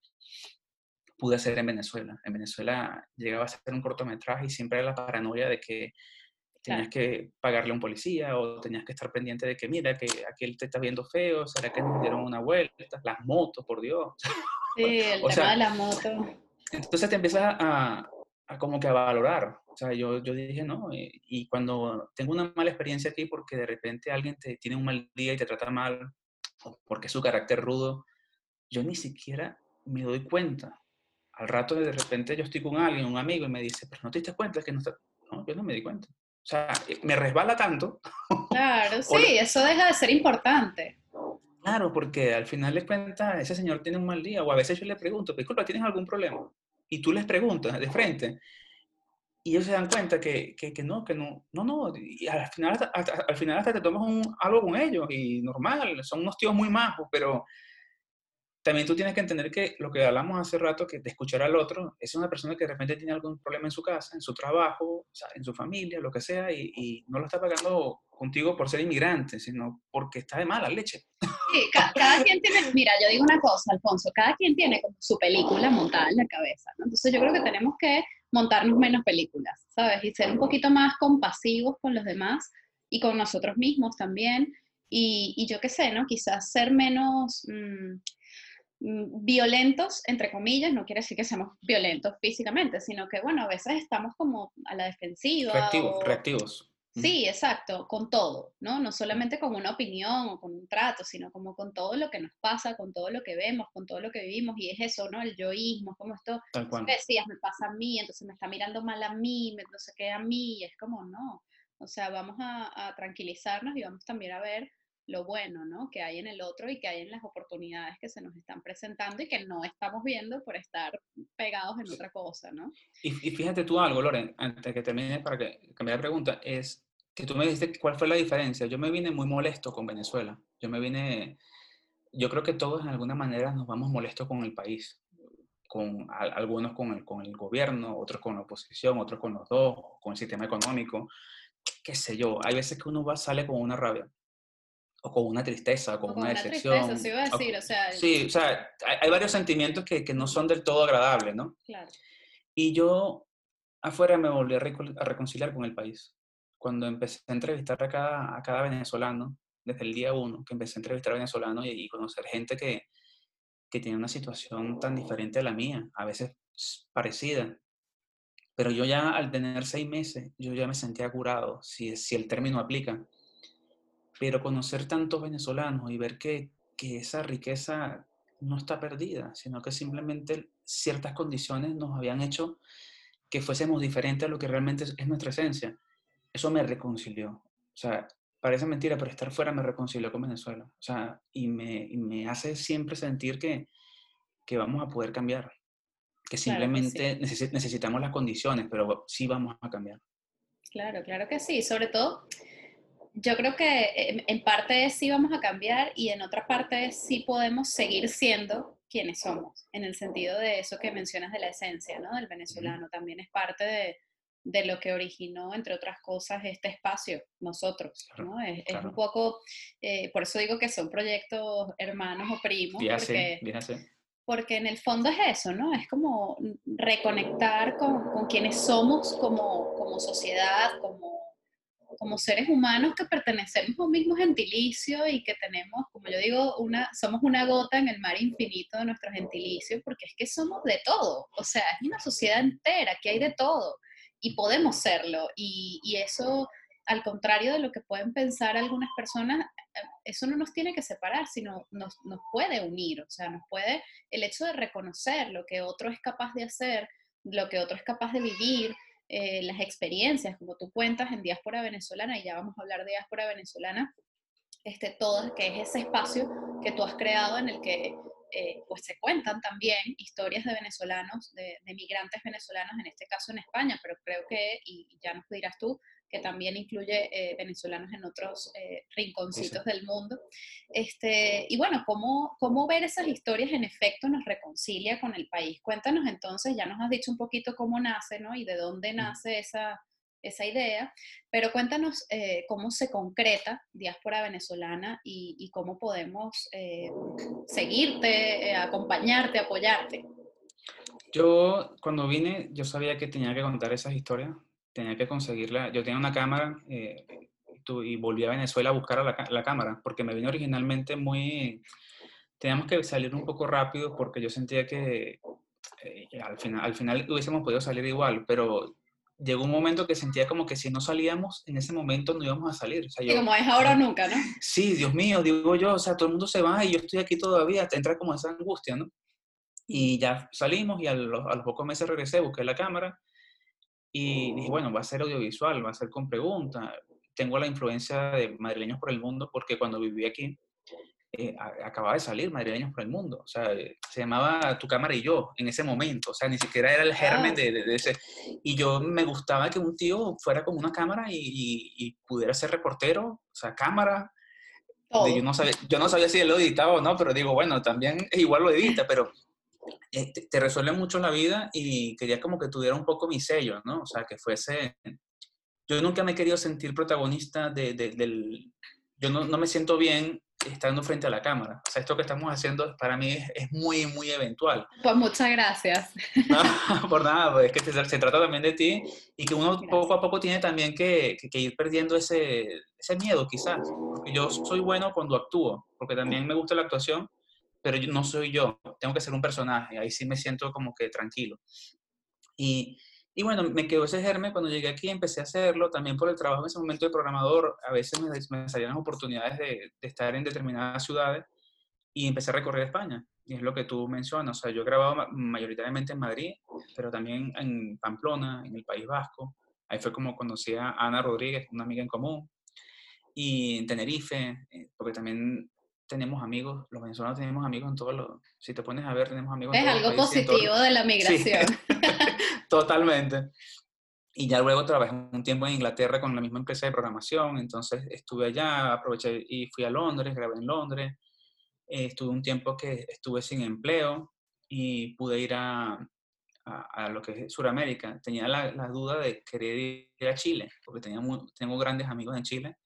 B: pude hacer en Venezuela. En Venezuela llegaba a ser un cortometraje y siempre era la paranoia de que tenías que pagarle a un policía o tenías que estar pendiente de que, mira, que aquel te está viendo feo, ¿será que nos dieron una vuelta? Las motos, por Dios.
A: Sí, el tema de la moto.
B: Entonces te empiezas a, a, como que a valorar. O sea, yo, yo dije, no, y, y, cuando tengo una mala experiencia aquí porque de repente alguien te tiene un mal día y te trata mal, o porque es su carácter rudo, yo ni siquiera me doy cuenta. Al rato de repente yo estoy con alguien, un amigo, y me dice, pero no te diste cuenta que no está... No, yo no me di cuenta. O sea, me resbala tanto.
A: Claro, sí, eso deja de ser importante.
B: Claro, porque al final de cuentas ese señor tiene un mal día, o a veces yo le pregunto, disculpa, ¿tienes algún problema? Y tú les preguntas de frente, y ellos se dan cuenta que, que, que no, que no, no, no, y al final hasta, al final hasta te tomas un, algo con ellos, y normal, son unos tíos muy majos, pero también tú tienes que entender que lo que hablamos hace rato, que de escuchar al otro, es una persona que de repente tiene algún problema en su casa, en su trabajo, en su familia, lo que sea, y, no lo está pagando contigo por ser inmigrante, sino porque está de mala leche.
A: Sí, cada, quien tiene, mira, yo digo una cosa, Alfonso, cada quien tiene como su película montada en la cabeza, ¿no? Entonces yo creo que tenemos que montarnos menos películas, ¿sabes? Y ser un poquito más compasivos con los demás y con nosotros mismos también. Y, yo qué sé, ¿no? Quizás ser menos... Mm, Mm, violentos, entre comillas, no quiere decir que seamos violentos físicamente, sino que, bueno, a veces estamos como a la defensiva.
B: Reactivos, reactivos.
A: Sí, exacto, con todo, ¿no? No solamente con una opinión o con un trato, sino como con todo lo que nos pasa, con todo lo que vemos, con todo lo que vivimos, y es eso, ¿no? El yoísmo, como esto, decías, me pasa a mí, entonces me está mirando mal a mí, no sé qué a mí, y es como, no, o sea, vamos a, a tranquilizarnos y vamos también a ver lo bueno ¿no? que hay en el otro y que hay en las oportunidades que se nos están presentando y que no estamos viendo por estar pegados en otra cosa, ¿no?
B: Y, fíjate tú algo, Loren, antes que termine para que cambie la pregunta, es que tú me dijiste cuál fue la diferencia. Yo me vine muy molesto con Venezuela. Yo me vine, yo creo que todos en alguna manera nos vamos molestos con el país. Con algunos con el, con el gobierno, otros con la oposición, otros con los dos, con el sistema económico, qué sé yo. Hay veces que uno va, sale con una rabia o con una tristeza, con, con una, decepción.
A: Tristeza, sí, iba a decir, o, sea,
B: sí, o sea, hay, varios sentimientos que, que, no son del todo agradables, ¿no? Claro. Y yo afuera me volví a, reconciliar con el país. Cuando empecé a entrevistar a cada, a cada venezolano, desde el día uno, que empecé a entrevistar a venezolanos y, y conocer gente que, que tiene una situación tan diferente a la mía, a veces parecida. Pero yo ya al tener seis meses, yo ya me sentía curado, si, si el término aplica pero conocer tantos venezolanos y ver que, que esa riqueza no está perdida, sino que simplemente ciertas condiciones nos habían hecho que fuésemos diferentes a lo que realmente es, nuestra esencia. Eso me reconcilió. O sea, parece mentira, pero estar fuera me reconcilió con Venezuela. O sea, y me, me hace siempre sentir que, que, vamos a poder cambiar. Que simplemente necesitamos las condiciones, pero sí vamos a cambiar.
A: Claro, claro que sí. Sobre todo, yo creo que en parte sí vamos a cambiar y en otra parte sí podemos seguir siendo quienes somos, en el sentido de eso que mencionas de la esencia, ¿no? Del venezolano, también es parte de, de lo que originó, entre otras cosas, este espacio, nosotros, ¿no? Es, un poco, eh, por eso digo que son proyectos hermanos o primos, porque, porque en el fondo es eso, ¿no? Es como reconectar con, con quienes somos como, como sociedad, como como seres humanos que pertenecemos a un mismo gentilicio y que tenemos, como yo digo, una, somos una gota en el mar infinito de nuestro gentilicio, porque es que somos de todo, o sea, es una sociedad entera, que hay de todo, y podemos serlo, y, y eso, al contrario de lo que pueden pensar algunas personas, eso no nos tiene que separar, sino nos, nos puede unir, o sea, nos puede, el hecho de reconocer lo que otro es capaz de hacer, lo que otro es capaz de vivir, eh, las experiencias, como tú cuentas en Diáspora Venezolana, y ya vamos a hablar de Diáspora Venezolana, este, todo, que es ese espacio que tú has creado en el que eh, pues se cuentan también historias de venezolanos, de, migrantes venezolanos, en este caso en España, pero creo que, y ya nos dirás tú, que también incluye eh, venezolanos en otros eh, rinconcitos del mundo. Este, y bueno, ¿cómo, ¿cómo ver esas historias en efecto nos reconcilia con el país? Cuéntanos entonces, ya nos has dicho un poquito cómo nace, ¿no? Y de dónde nace esa, esa idea, pero cuéntanos eh, cómo se concreta diáspora venezolana y, cómo podemos seguirte, acompañarte, apoyarte.
B: Yo, cuando vine, yo sabía que tenía que contar esas historias, tenía que conseguirla. Yo tenía una cámara eh, y volví a Venezuela a buscar la, la, cámara, porque me vine originalmente muy... Teníamos que salir un poco rápido porque yo sentía que eh, al, final, al final hubiésemos podido salir igual, pero llegó un momento que sentía como que si no salíamos en ese momento no íbamos a salir. O
A: sea, como es ahora o nunca, ¿no?
B: Sí, Dios mío, digo yo, o sea, todo el mundo se va y yo estoy aquí todavía, te entra como esa angustia, ¿no? Y ya salimos y a los, a los pocos meses regresé, busqué la cámara y dije, bueno, va a ser audiovisual, va a ser con preguntas. Tengo la influencia de Madrileños por el Mundo porque cuando viví aquí eh, acababa de salir Madrileños por el Mundo. O sea, eh, se llamaba Tu Cámara y Yo en ese momento. O sea, ni siquiera era el germen de, de, ese. Y yo me gustaba que un tío fuera con una cámara y, y, pudiera ser reportero, o sea, cámara. Yo, no sabía, yo no sabía si él lo editaba o no, pero digo, bueno, también igual lo edita, pero eh, te, resuelve mucho la vida y quería como que tuviera un poco mi sello, ¿no? O sea, que fuese... Yo nunca me he querido sentir protagonista de, del... Yo no, no, me siento bien estando frente a la cámara. O sea, esto que estamos haciendo para mí es, es muy, muy eventual.
A: Pues muchas gracias.
B: por nada, pues es que se, trata también de ti y que uno poco a poco tiene también que, que, ir perdiendo ese, ese miedo, quizás. Porque yo soy bueno cuando actúo, porque también me gusta la actuación, pero yo, no soy yo, tengo que ser un personaje, ahí sí me siento como que tranquilo. Y, y bueno, me quedó ese germen, cuando llegué aquí empecé a hacerlo, también por el trabajo en ese momento de programador, a veces me, me salían oportunidades de, de, estar en determinadas ciudades y empecé a recorrer España. Y es lo que tú mencionas, o sea, yo he grabado mayoritariamente en Madrid, pero también en Pamplona, en el País Vasco. Ahí fue como conocí a Ana Rodríguez, una amiga en común. Y en Tenerife, eh, porque también tenemos amigos, los venezolanos tenemos amigos en todos los, si te pones a ver, tenemos amigos
A: en
B: todos
A: Es algo positivo de la migración.
B: totalmente. Y ya luego trabajé un tiempo en Inglaterra con la misma empresa de programación, entonces estuve allá, aproveché y fui a Londres, grabé en Londres, eh, estuve un tiempo que estuve sin empleo y pude ir a, a, lo que es Sudamérica. Tenía la, la, duda de querer ir a Chile, porque tenía tengo grandes amigos en Chile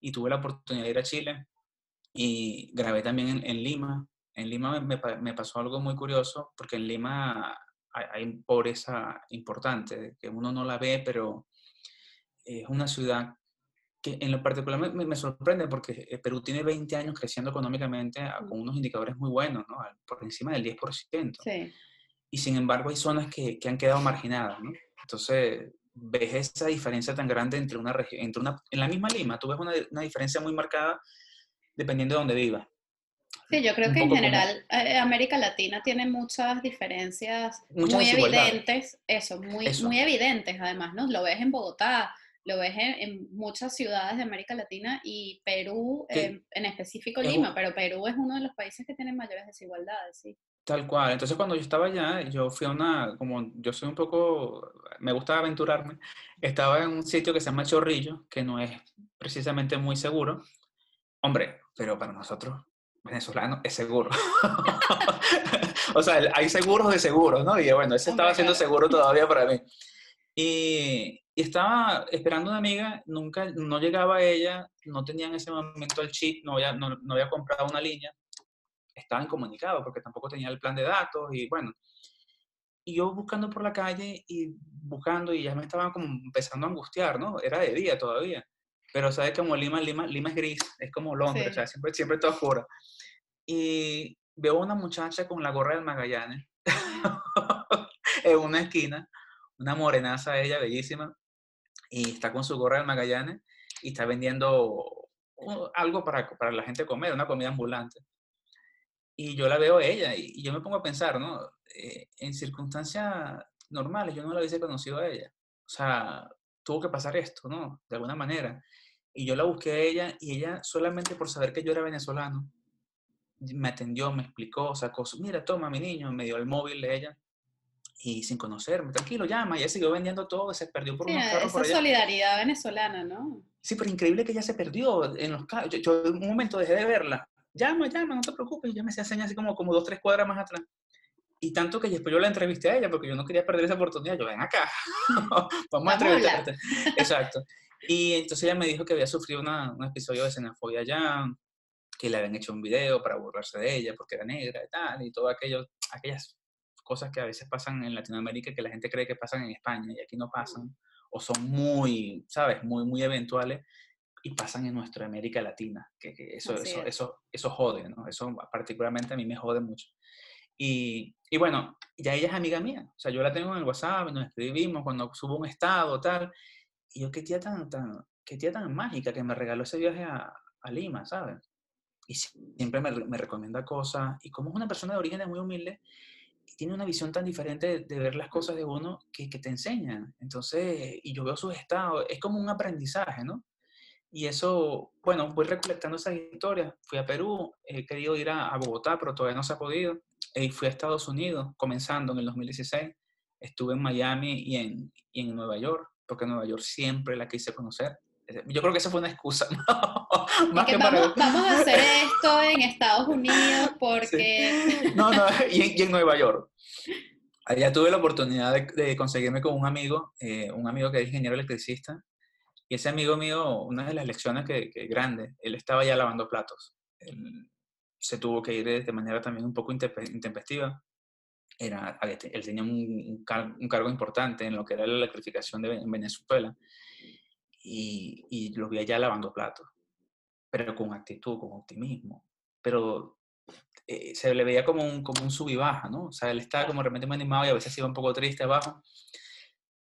B: y tuve la oportunidad de ir a Chile y grabé también en, Lima. En Lima me, me, pasó algo muy curioso, porque en Lima hay, hay, pobreza importante, que uno no la ve, pero es una ciudad que en lo particular me, me sorprende, porque eh, Perú tiene 20 años creciendo económicamente con unos indicadores muy buenos, ¿no? por encima del 10%. Sí. Y sin embargo hay zonas que, que han quedado marginadas. ¿no? Entonces, ves esa diferencia tan grande entre una región, entre una, en la misma Lima, tú ves una, una diferencia muy marcada dependiendo de dónde viva.
A: Sí, yo creo que en general eh, América Latina tiene muchas diferencias muy evidentes, eso muy, muy evidentes además, ¿no? Lo ves en Bogotá, lo ves en, muchas ciudades de América Latina y Perú, em, en específico Lima, pero Perú es uno de los países que tienen mayores desigualdades, sí.
B: Tal cual. Entonces cuando yo estaba allá, yo fui a una, como yo soy un poco, me gusta aventurarme, estaba en un sitio que se llama Chorrillo, que no es precisamente muy seguro, Hombre, pero para nosotros, venezolanos, es seguro. o sea, hay seguros de seguros, ¿no? Y bueno, ese estaba siendo seguro todavía para mí. Y, y, estaba esperando una amiga, nunca, no llegaba ella, no tenía en ese momento el chip, no había, no, no había comprado una línea, estaba incomunicado porque tampoco tenía el plan de datos y bueno. Y yo buscando por la calle y buscando y ya me estaba como empezando a angustiar, ¿no? Era de día todavía. Pero sabes como Lima, Lima, Lima es gris, es como Londres, o sea, siempre, siempre todo oscuro. Y veo una muchacha con la gorra del Magallanes en una esquina, una morenaza ella, bellísima, y está con su gorra del Magallanes y está vendiendo algo para, para la gente comer, una comida ambulante. Y yo la veo a ella y, yo me pongo a pensar, ¿no? Eh, en circunstancias normales, yo no la hubiese conocido a ella. O sea, tuvo que pasar esto, ¿no? De alguna manera. Y yo la busqué a ella y ella solamente por saber que yo era venezolano, me atendió, me explicó, sacó, mira, toma mi niño, me dio el móvil de ella y sin conocerme, tranquilo, llama, y ella siguió vendiendo todo, se perdió por unos carros
A: esa solidaridad venezolana, ¿no?
B: Sí, pero increíble que ella se perdió en los carros. Yo, en un momento dejé de verla. Llama, llama, no te preocupes. Y ya me hacía señas así como, como dos, tres cuadras más atrás. Y tanto que después yo la entrevisté a ella porque yo no quería perder esa oportunidad. Yo, ven acá, vamos, a entrevistarte. Exacto. Y entonces ella me dijo que había sufrido una, un episodio de xenofobia allá, que le habían hecho un video para burlarse de ella porque era negra y tal, y todo aquello, aquellas cosas que a veces pasan en Latinoamérica que la gente cree que pasan en España y aquí no pasan, o son muy, ¿sabes?, muy, muy eventuales y pasan en nuestra América Latina, que, eso, eso, eso, eso jode, ¿no? Eso particularmente a mí me jode mucho. Y, y, bueno, ya ella es amiga mía, o sea, yo la tengo en el WhatsApp, nos escribimos cuando subo un estado, tal, y yo qué tía tan, tan, qué tía tan mágica que me regaló ese viaje a, a Lima, ¿sabes? Y siempre me, me recomienda cosas, y como es una persona de orígenes muy humilde, tiene una visión tan diferente de, ver las cosas de uno que, que, te enseña. Entonces, y yo veo sus estados, es como un aprendizaje, ¿no? Y eso, bueno, voy recolectando esas historias. Fui a Perú, he querido ir a, Bogotá, pero todavía no se ha podido. Y fui a Estados Unidos, comenzando en el 2016. Estuve en Miami y en, y en Nueva York, porque Nueva York siempre la quise conocer. Yo creo que esa fue una excusa.
A: Más que vamos, vamos, a hacer esto en Estados Unidos porque...
B: No, no, y en, Nueva York. Allá tuve la oportunidad de, conseguirme con un amigo, eh, un amigo que es ingeniero electricista, y ese amigo mío, una de las lecciones que, que grande, él estaba ya lavando platos. Él se tuvo que ir de manera también un poco intempestiva. Era, él tenía un, un, cargo importante en lo que era la electrificación de Venezuela y, y lo vi allá lavando platos, pero con actitud, con optimismo. Pero eh, se le veía como un, como un sub y baja, ¿no? O sea, él estaba como realmente muy animado y a veces iba un poco triste abajo.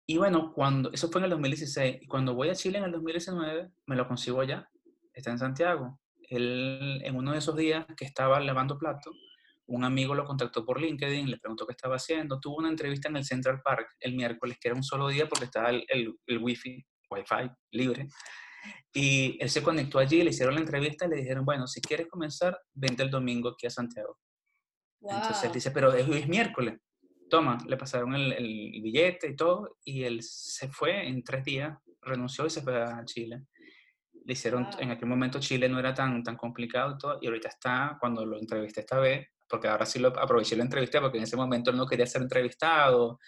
B: Y bueno, cuando, eso fue en el 2016, y cuando voy a Chile en el 2019, me lo consigo allá, está en Santiago. Él, en uno de esos días que estaba lavando platos, un amigo lo contactó por LinkedIn, le preguntó qué estaba haciendo, tuvo una entrevista en el Central Park el miércoles, que era un solo día porque estaba el, el, el wifi Wi-Fi libre. Y él se conectó allí, le hicieron la entrevista y le dijeron, bueno, si quieres comenzar, vente el domingo aquí a Santiago. Entonces él dice, pero es, es miércoles. Toma, le pasaron el, el, billete y todo, y él se fue en tres días, renunció y se fue a Chile. Le hicieron, en aquel momento Chile no era tan, tan complicado y todo, y ahorita está, cuando lo entrevisté esta vez, porque ahora sí lo aproveché la entrevista, porque en ese momento él no quería ser entrevistado,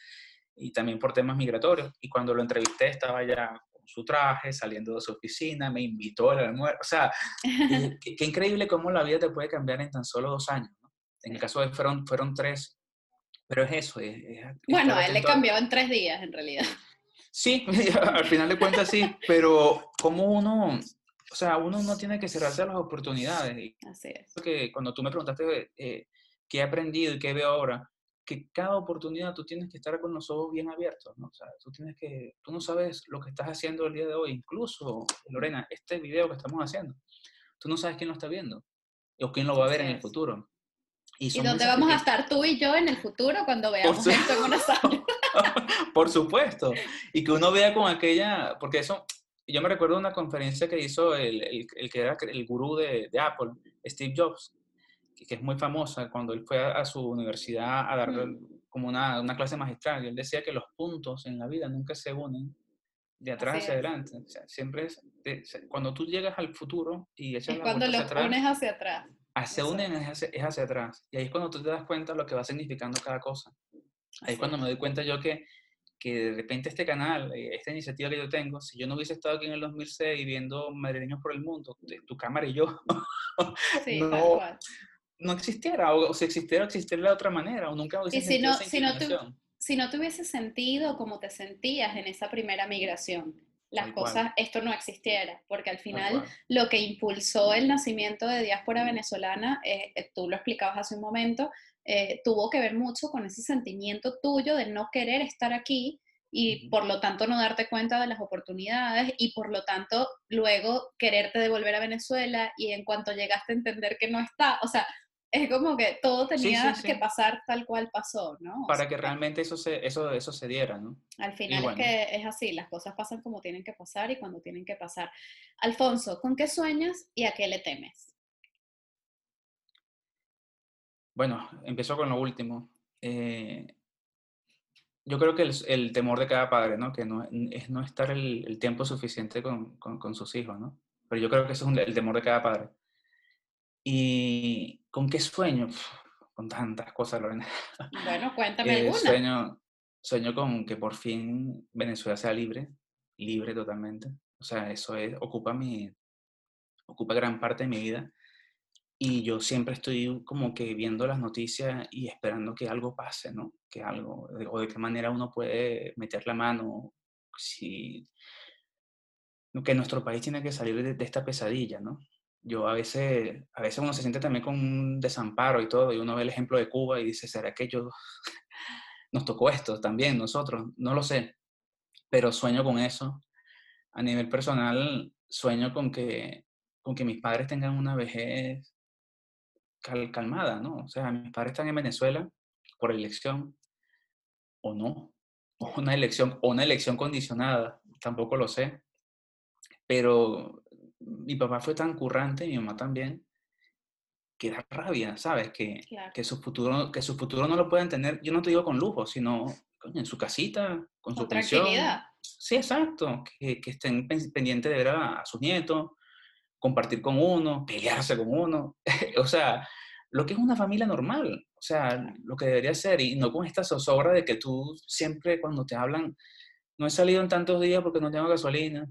B: y también por temas migratorios. Y cuando lo entrevisté estaba ya con su traje, saliendo de su oficina, me invitó al almuerzo. O sea, qué, increíble cómo la vida te puede cambiar en tan solo dos años. En el caso de él fueron, fueron tres, pero es eso.
A: bueno, a él le cambió en tres días, en realidad.
B: Sí, al final de cuentas sí, pero como uno, o sea, uno no tiene que cerrarse a las oportunidades.
A: Así es.
B: Porque cuando tú me preguntaste eh, qué he aprendido y qué veo ahora, que cada oportunidad tú tienes que estar con los ojos bien abiertos, ¿no? O sea, tú tienes que, tú no sabes lo que estás haciendo el día de hoy, incluso, Lorena, este video que estamos haciendo, tú no sabes quién lo está viendo o quién lo va a ver en el futuro.
A: ¿Y, dónde vamos a estar tú y yo en el futuro cuando veamos esto en unos años?
B: Por supuesto. Y que uno vea con aquella, porque eso, yo me recuerdo una conferencia que hizo el, el, el que era el gurú de, de Apple, Steve Jobs, que es muy famosa, cuando él fue a, su universidad a dar mm. como una, una, clase magistral, y él decía que los puntos en la vida nunca se unen de atrás hacia adelante. O sea, siempre es, cuando tú llegas al futuro y echas
A: es cuando los atrás, unes hacia atrás.
B: Se unen es hacia, es hacia atrás. Y ahí es cuando tú te das cuenta de lo que va significando cada cosa. Ahí es cuando me doy cuenta yo que, que de repente este canal, eh, esta iniciativa que yo tengo, si yo no hubiese estado aquí en el 2006 viendo Madrileños por el Mundo, tu cámara y yo,
A: sí, no,
B: no existiera, o, si existiera, existiera de otra manera, o nunca hubiese
A: y si no, si no, si no tuviese sentido como te sentías en esa primera migración, las cosas, esto no existiera, porque al final lo que impulsó el nacimiento de diáspora venezolana, eh, eh, tú lo explicabas hace un momento, eh, tuvo que ver mucho con ese sentimiento tuyo de no querer estar aquí y por lo tanto no darte cuenta de las oportunidades y por lo tanto luego quererte devolver a Venezuela y en cuanto llegaste a entender que no está, o sea, es como que todo tenía que pasar tal cual pasó, ¿no?
B: Para que realmente eso se, eso, eso se diera, ¿no?
A: Al final es que es así, las cosas pasan como tienen que pasar y cuando tienen que pasar. Alfonso, ¿con qué sueñas y a qué le temes?
B: Bueno, empezó con lo último. Eh, yo creo que el, el, temor de cada padre, ¿no? Que no, es no estar el, el tiempo suficiente con, con, con, sus hijos, ¿no? Pero yo creo que eso es el temor de cada padre. ¿Y con qué sueño? con tantas cosas, Lorena.
A: Bueno, cuéntame eh, alguna.
B: Sueño, sueño con que por fin Venezuela sea libre, libre totalmente. O sea, eso es, ocupa mi, ocupa gran parte de mi vida. Y yo siempre estoy como que viendo las noticias y esperando que algo pase, ¿no? Que algo, o de qué manera uno puede meter la mano, si, que nuestro país tiene que salir de, esta pesadilla, ¿no? Yo a veces, a veces uno se siente también con un desamparo y todo, y uno ve el ejemplo de Cuba y dice, ¿será que yo nos tocó esto también nosotros? No lo sé, pero sueño con eso. A nivel personal, sueño con que, con que mis padres tengan una vejez calmada, ¿no? O sea, mis padres están en Venezuela por elección o no, o una elección, o una elección condicionada, tampoco lo sé. Pero mi papá fue tan currante, mi mamá también, que da rabia, ¿sabes? Que, que, su futuro, que su futuro no lo pueden tener, yo no te digo con lujo, sino en su casita, con, su pensión. Sí, exacto, que, que estén pendientes de ver a, sus nietos, compartir con uno, pelearse con uno, o sea, lo que es una familia normal, o sea, lo que debería ser, y no con esta zozobra de que tú siempre cuando te hablan, no he salido en tantos días porque no tengo gasolina,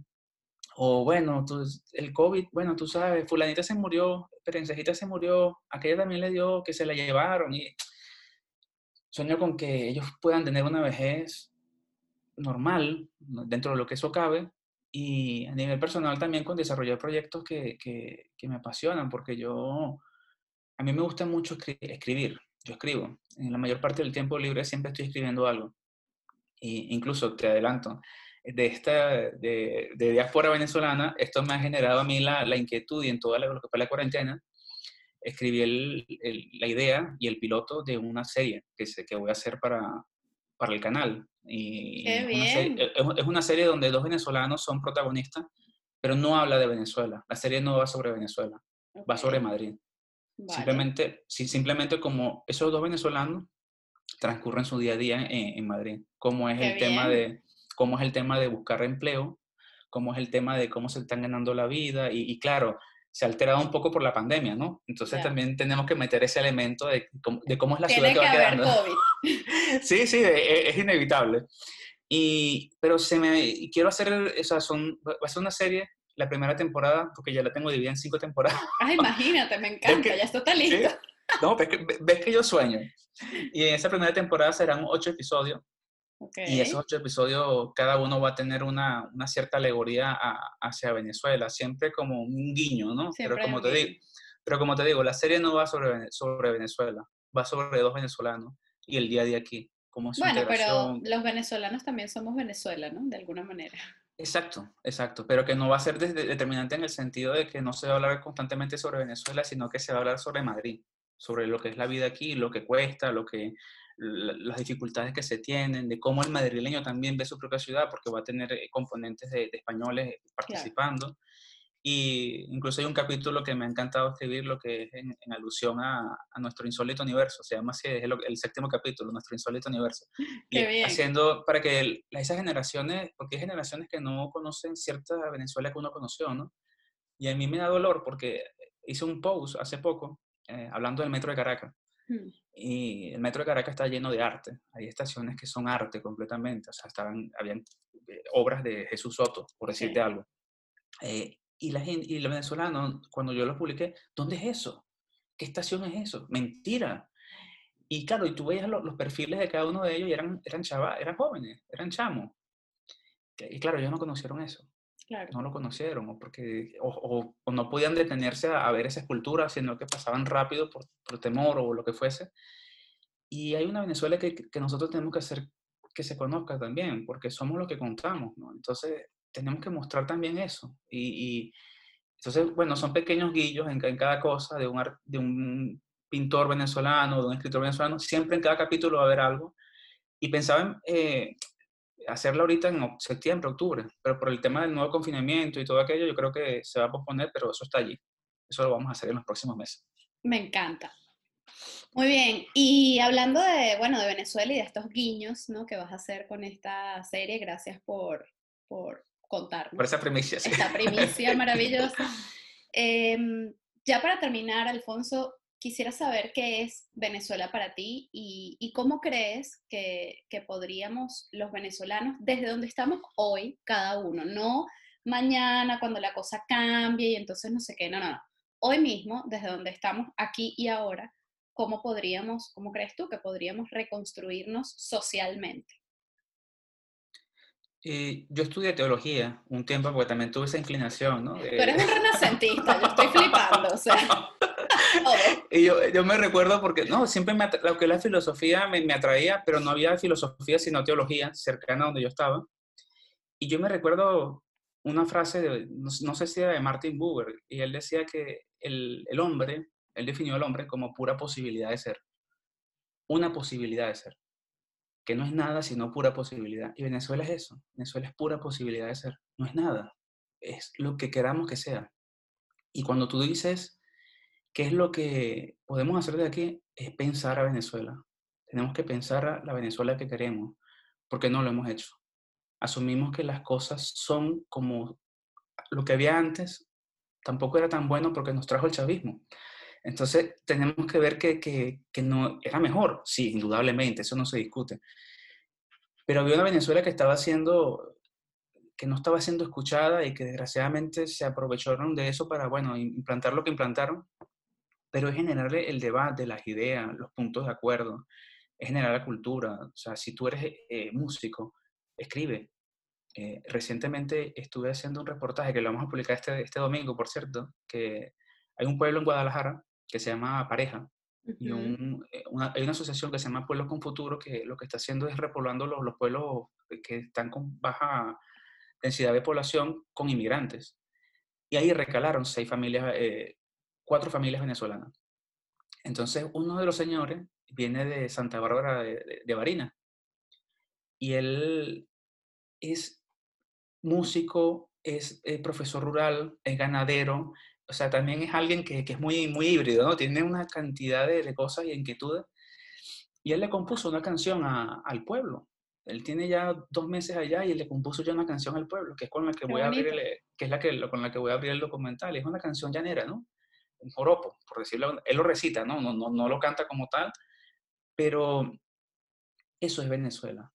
B: o bueno, tú, el COVID, bueno, tú sabes, fulanita se murió, Perencejita se murió, aquella también le dio que se la llevaron. Y sueño con que ellos puedan tener una vejez normal, dentro de lo que eso cabe, y a nivel personal también con desarrollar proyectos que, que, que me apasionan, porque yo, a mí me gusta mucho escribir, yo escribo, en la mayor parte del tiempo libre siempre estoy escribiendo algo, e incluso te adelanto, de esta de, de, diáspora venezolana, esto me ha generado a mí la, la inquietud y en toda la, lo que fue la cuarentena, escribí el, la idea y el piloto de una serie que, se, que voy a hacer para, para el canal. Y
A: Qué bien.
B: es, una serie donde dos venezolanos son protagonistas, pero no habla de Venezuela. La serie no va sobre Venezuela, va sobre Madrid. Simplemente, sí, simplemente como esos dos venezolanos transcurren su día a día en, en Madrid. Como es el tema de cómo es el tema de buscar empleo, cómo es el tema de cómo se están ganando la vida y, claro, se ha alterado un poco por la pandemia, ¿no? Entonces también tenemos que meter ese elemento de, de cómo es la ciudad que, va quedando. sí, sí, e, es, inevitable. Y, pero se me, quiero hacer, o sea, son, va a ser una serie, la primera temporada, porque ya la tengo dividida en cinco temporadas.
A: Ah, imagínate, me encanta, ya está listo.
B: No, ves que, ves que yo sueño. Y en esa primera temporada serán ocho episodios y esos ocho episodios, cada uno va a tener una, una cierta alegoría hacia Venezuela, siempre como un guiño, ¿no? pero como, te digo, pero como te digo, la serie no va sobre, sobre Venezuela, va sobre dos venezolanos y el día a día aquí. Como
A: bueno, pero los venezolanos también somos Venezuela, ¿no? De alguna manera.
B: Exacto, exacto, pero que no va a ser determinante en el sentido de que no se va a hablar constantemente sobre Venezuela, sino que se va a hablar sobre Madrid, sobre lo que es la vida aquí, lo que cuesta, lo que, las dificultades que se tienen, de cómo el madrileño también ve su propia ciudad, porque va a tener eh, componentes de, españoles participando. Y incluso hay un capítulo que me ha encantado escribir, lo que es en, alusión a, nuestro insólito universo, se llama así, es el, séptimo capítulo, nuestro insólito universo.
A: Qué bien.
B: Haciendo para que esas generaciones, porque hay generaciones que no conocen cierta Venezuela que uno conoció, ¿no? Y a mí me da dolor porque hice un post hace poco eh, hablando del metro de Caracas. Hmm. Y el metro de Caracas está lleno de arte. Hay estaciones que son arte completamente. O sea, estaban, habían eh, obras de Jesús Soto, por decirte algo. Eh, y, la gente, y los venezolanos, cuando yo lo publiqué, ¿dónde es eso? ¿Qué estación es eso? Mentira. Y claro, y tú veías los, los perfiles de cada uno de ellos y eran, eran, chava, eran jóvenes, eran chamos. Y claro, ellos no conocieron eso. No lo conocieron o, porque, o, no podían detenerse a, ver esa escultura, sino que pasaban rápido por, temor o lo que fuese. Y hay una Venezuela que, que, nosotros tenemos que hacer que se conozca también, porque somos lo que contamos, ¿no? Entonces, tenemos que mostrar también eso. Y, entonces, bueno, son pequeños guillos en, en cada cosa de un, de un pintor venezolano, de un escritor venezolano. Siempre en cada capítulo va a haber algo. Y pensaba en, eh, hacerla ahorita en septiembre, octubre, pero por el tema del nuevo confinamiento y todo aquello, yo creo que se va a posponer, pero eso está allí. Eso lo vamos a hacer en los próximos meses.
A: Me encanta. Muy bien, y hablando de, bueno, de Venezuela y de estos guiños, ¿no? Que vas a hacer con esta serie, gracias por, por contarnos.
B: Por esa primicia,
A: sí. Esta primicia maravillosa. Em, ya para terminar, Alfonso, quisiera saber qué es Venezuela para ti y, cómo crees que, que, podríamos los venezolanos, desde donde estamos hoy, cada uno, no mañana cuando la cosa cambie y entonces no sé qué, no, no, no. Hoy mismo, desde donde estamos aquí y ahora, ¿cómo podríamos, cómo crees tú que podríamos reconstruirnos socialmente?
B: Eh, yo estudié teología un tiempo porque también tuve esa inclinación, ¿no? Tú
A: eres un renacentista, yo estoy flipando, o sea.
B: y yo, yo, me recuerdo porque, no, siempre me lo que la filosofía me, me, atraía, pero no había filosofía sino teología cercana a donde yo estaba. Y yo me recuerdo una frase, de, no, sé si era de Martin Buber, y él decía que el, el hombre, él definió al hombre como pura posibilidad de ser. Una posibilidad de ser que no es nada sino pura posibilidad. Y Venezuela es eso, Venezuela es pura posibilidad de ser, no es nada, es lo que queramos que sea. Y cuando tú dices, ¿qué es lo que podemos hacer de aquí? Es pensar a Venezuela. Tenemos que pensar a la Venezuela que queremos, porque no lo hemos hecho. Asumimos que las cosas son como lo que había antes, tampoco era tan bueno porque nos trajo el chavismo. Entonces, tenemos que ver que, que, que, no era mejor, sí, indudablemente, eso no se discute. Pero había una Venezuela que estaba siendo, que no estaba siendo escuchada y que desgraciadamente se aprovecharon de eso para, bueno, implantar lo que implantaron, pero es generarle el debate, las ideas, los puntos de acuerdo, es generar la cultura. O sea, si tú eres eh, músico, escribe. Eh, recientemente estuve haciendo un reportaje que lo vamos a publicar este, este domingo, por cierto, que hay un pueblo en Guadalajara que se llama Pareja. Y eh, hay una asociación que se llama Pueblos con Futuro que lo que está haciendo es repoblando los, los pueblos que están con baja densidad de población con inmigrantes. Y ahí recalaron seis familias, eh, cuatro familias venezolanas. Entonces, uno de los señores viene de Santa Bárbara de, de, Barina. Y él es músico, es eh, profesor rural, es ganadero, o sea, también es alguien que, que, es muy, muy híbrido, ¿no? Tiene una cantidad de, cosas y inquietudes. Y él le compuso una canción al pueblo. Él tiene ya dos meses allá y él le compuso ya una canción al pueblo, que es con la que voy a abrir el, que es la que, con la que voy a abrir el documental. Es una canción llanera, ¿no? Un joropo, por decirlo. Él lo recita, ¿no? No, no, no lo canta como tal, pero eso es Venezuela.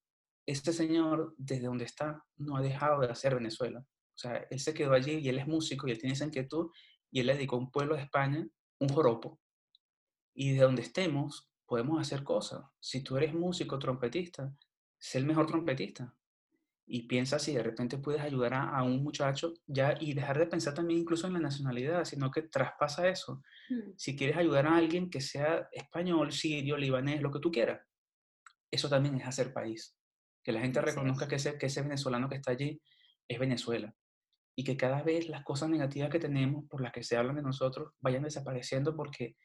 B: Este señor, desde donde está, no ha dejado de hacer Venezuela. O sea, él se quedó allí y él es músico y él tiene esa inquietud y él le dedicó un pueblo de España un joropo. Y de donde estemos, podemos hacer cosas. Si tú eres músico, trompetista, sé el mejor trompetista. Y piensa si de repente puedes ayudar a, un muchacho ya y dejar de pensar también incluso en la nacionalidad, sino que traspasa eso. Mm. Si quieres ayudar a alguien que sea español, sirio, libanés, lo que tú quieras, eso también es hacer país. Que la gente reconozca que ese, que ese venezolano que está allí es Venezuela y que cada vez las cosas negativas que tenemos, por las que se hablan de nosotros, vayan desapareciendo porque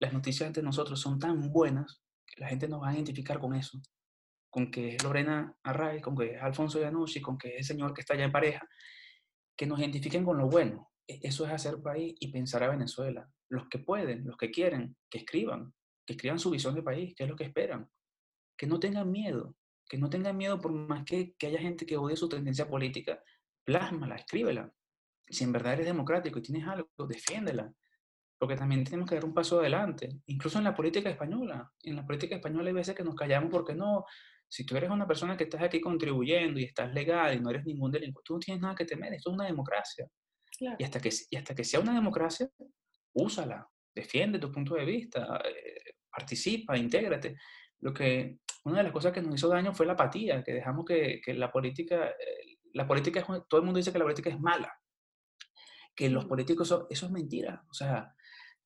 B: las noticias de nosotros son tan buenas que la gente nos va a identificar con eso, con que es Lorena Array, con que es Alfonso Yanucci, con que es el señor que está allá en pareja, que nos identifiquen con lo bueno. E, eso es hacer país y pensar a Venezuela. Los que pueden, los que quieren, que escriban, que escriban su visión de país, que es lo que esperan. Que no tengan miedo, que no tengan miedo por más que, que haya gente que odie su tendencia política, plásmala, escríbela. Si en verdad eres democrático y tienes algo, defiéndela. Porque también tenemos que dar un paso adelante. Incluso en la política española. En la política española hay veces que nos callamos porque no. Si tú eres una persona que estás aquí contribuyendo y estás legal y no eres ningún delincuente, tú no tienes nada que temer. Esto es una democracia. Y, hasta que, y hasta que sea una democracia, úsala. Defiende tu punto de vista. Eh, participa, intégrate. Lo que, una de las cosas que nos hizo daño fue la apatía, que dejamos que, que la política, eh, la política es, todo el mundo dice que la política es mala, que los políticos, eso es mentira. O sea,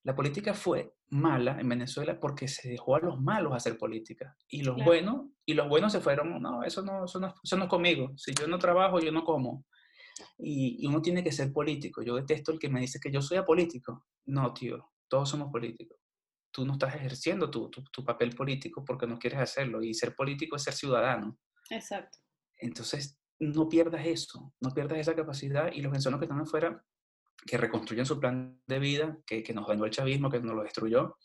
B: la política fue mala en Venezuela porque se dejó a los malos hacer política. Y los buenos, y los buenos se fueron, no, eso no, eso no, eso no es conmigo. Si yo no trabajo, yo no como. Y, uno tiene que ser político. Yo detesto el que me dice que yo soy apolítico. No, tío, todos somos políticos. Tú no estás ejerciendo tu, tu, tu papel político porque no quieres hacerlo. Y ser político es ser ciudadano.
A: Exacto.
B: Entonces, no pierdas eso, no pierdas esa capacidad y los venezolanos que están afuera, que reconstruyen su plan de vida, que, que nos dañó el chavismo, que nos lo destruyó,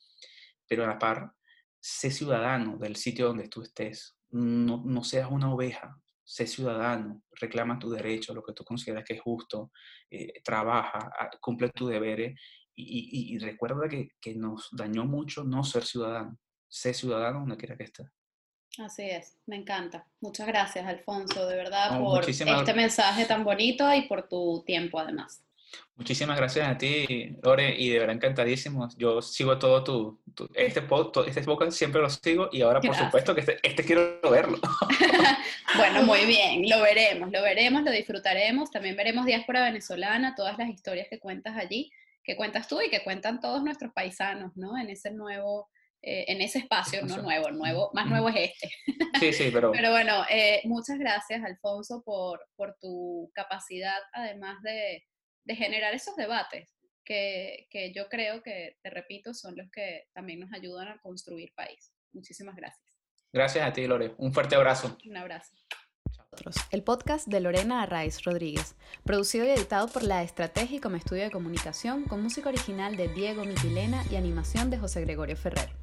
B: pero a la par, sé ciudadano del sitio donde tú estés. No, no seas una oveja, sé ciudadano, reclama tu derecho, lo que tú consideras que es justo, eh, trabaja, ah, cumple tus deberes y, recuerda que, que, nos dañó mucho no ser ciudadano. Sé ciudadano donde quiera que estés.
A: Así es, me encanta. Muchas gracias, Alfonso, de verdad, por este mensaje tan bonito y por tu tiempo además.
B: Muchísimas gracias a ti, Lore, y de verdad encantadísimo. Yo sigo todo tu, este, podcast, este podcast siempre lo sigo y ahora por supuesto que este, este quiero verlo.
A: bueno, muy bien, lo veremos, lo veremos, lo disfrutaremos. También veremos Diáspora Venezolana, todas las historias que cuentas allí, que cuentas tú y que cuentan todos nuestros paisanos, ¿no? En ese nuevo eh, en ese espacio, no nuevo, nuevo, más nuevo es este.
B: Sí, sí, pero...
A: pero bueno, eh, muchas gracias, Alfonso, por, por tu capacidad, además de, de generar esos debates, que, que, yo creo que, te repito, son los que también nos ayudan a construir país. Muchísimas gracias.
B: Gracias a ti, Lore. Un fuerte abrazo.
A: Un abrazo. El podcast de Lorena Arraiz Rodríguez, producido y editado por La Estrategia como estudio de comunicación, con música original de Diego Mitilena y animación de José Gregorio Ferrer.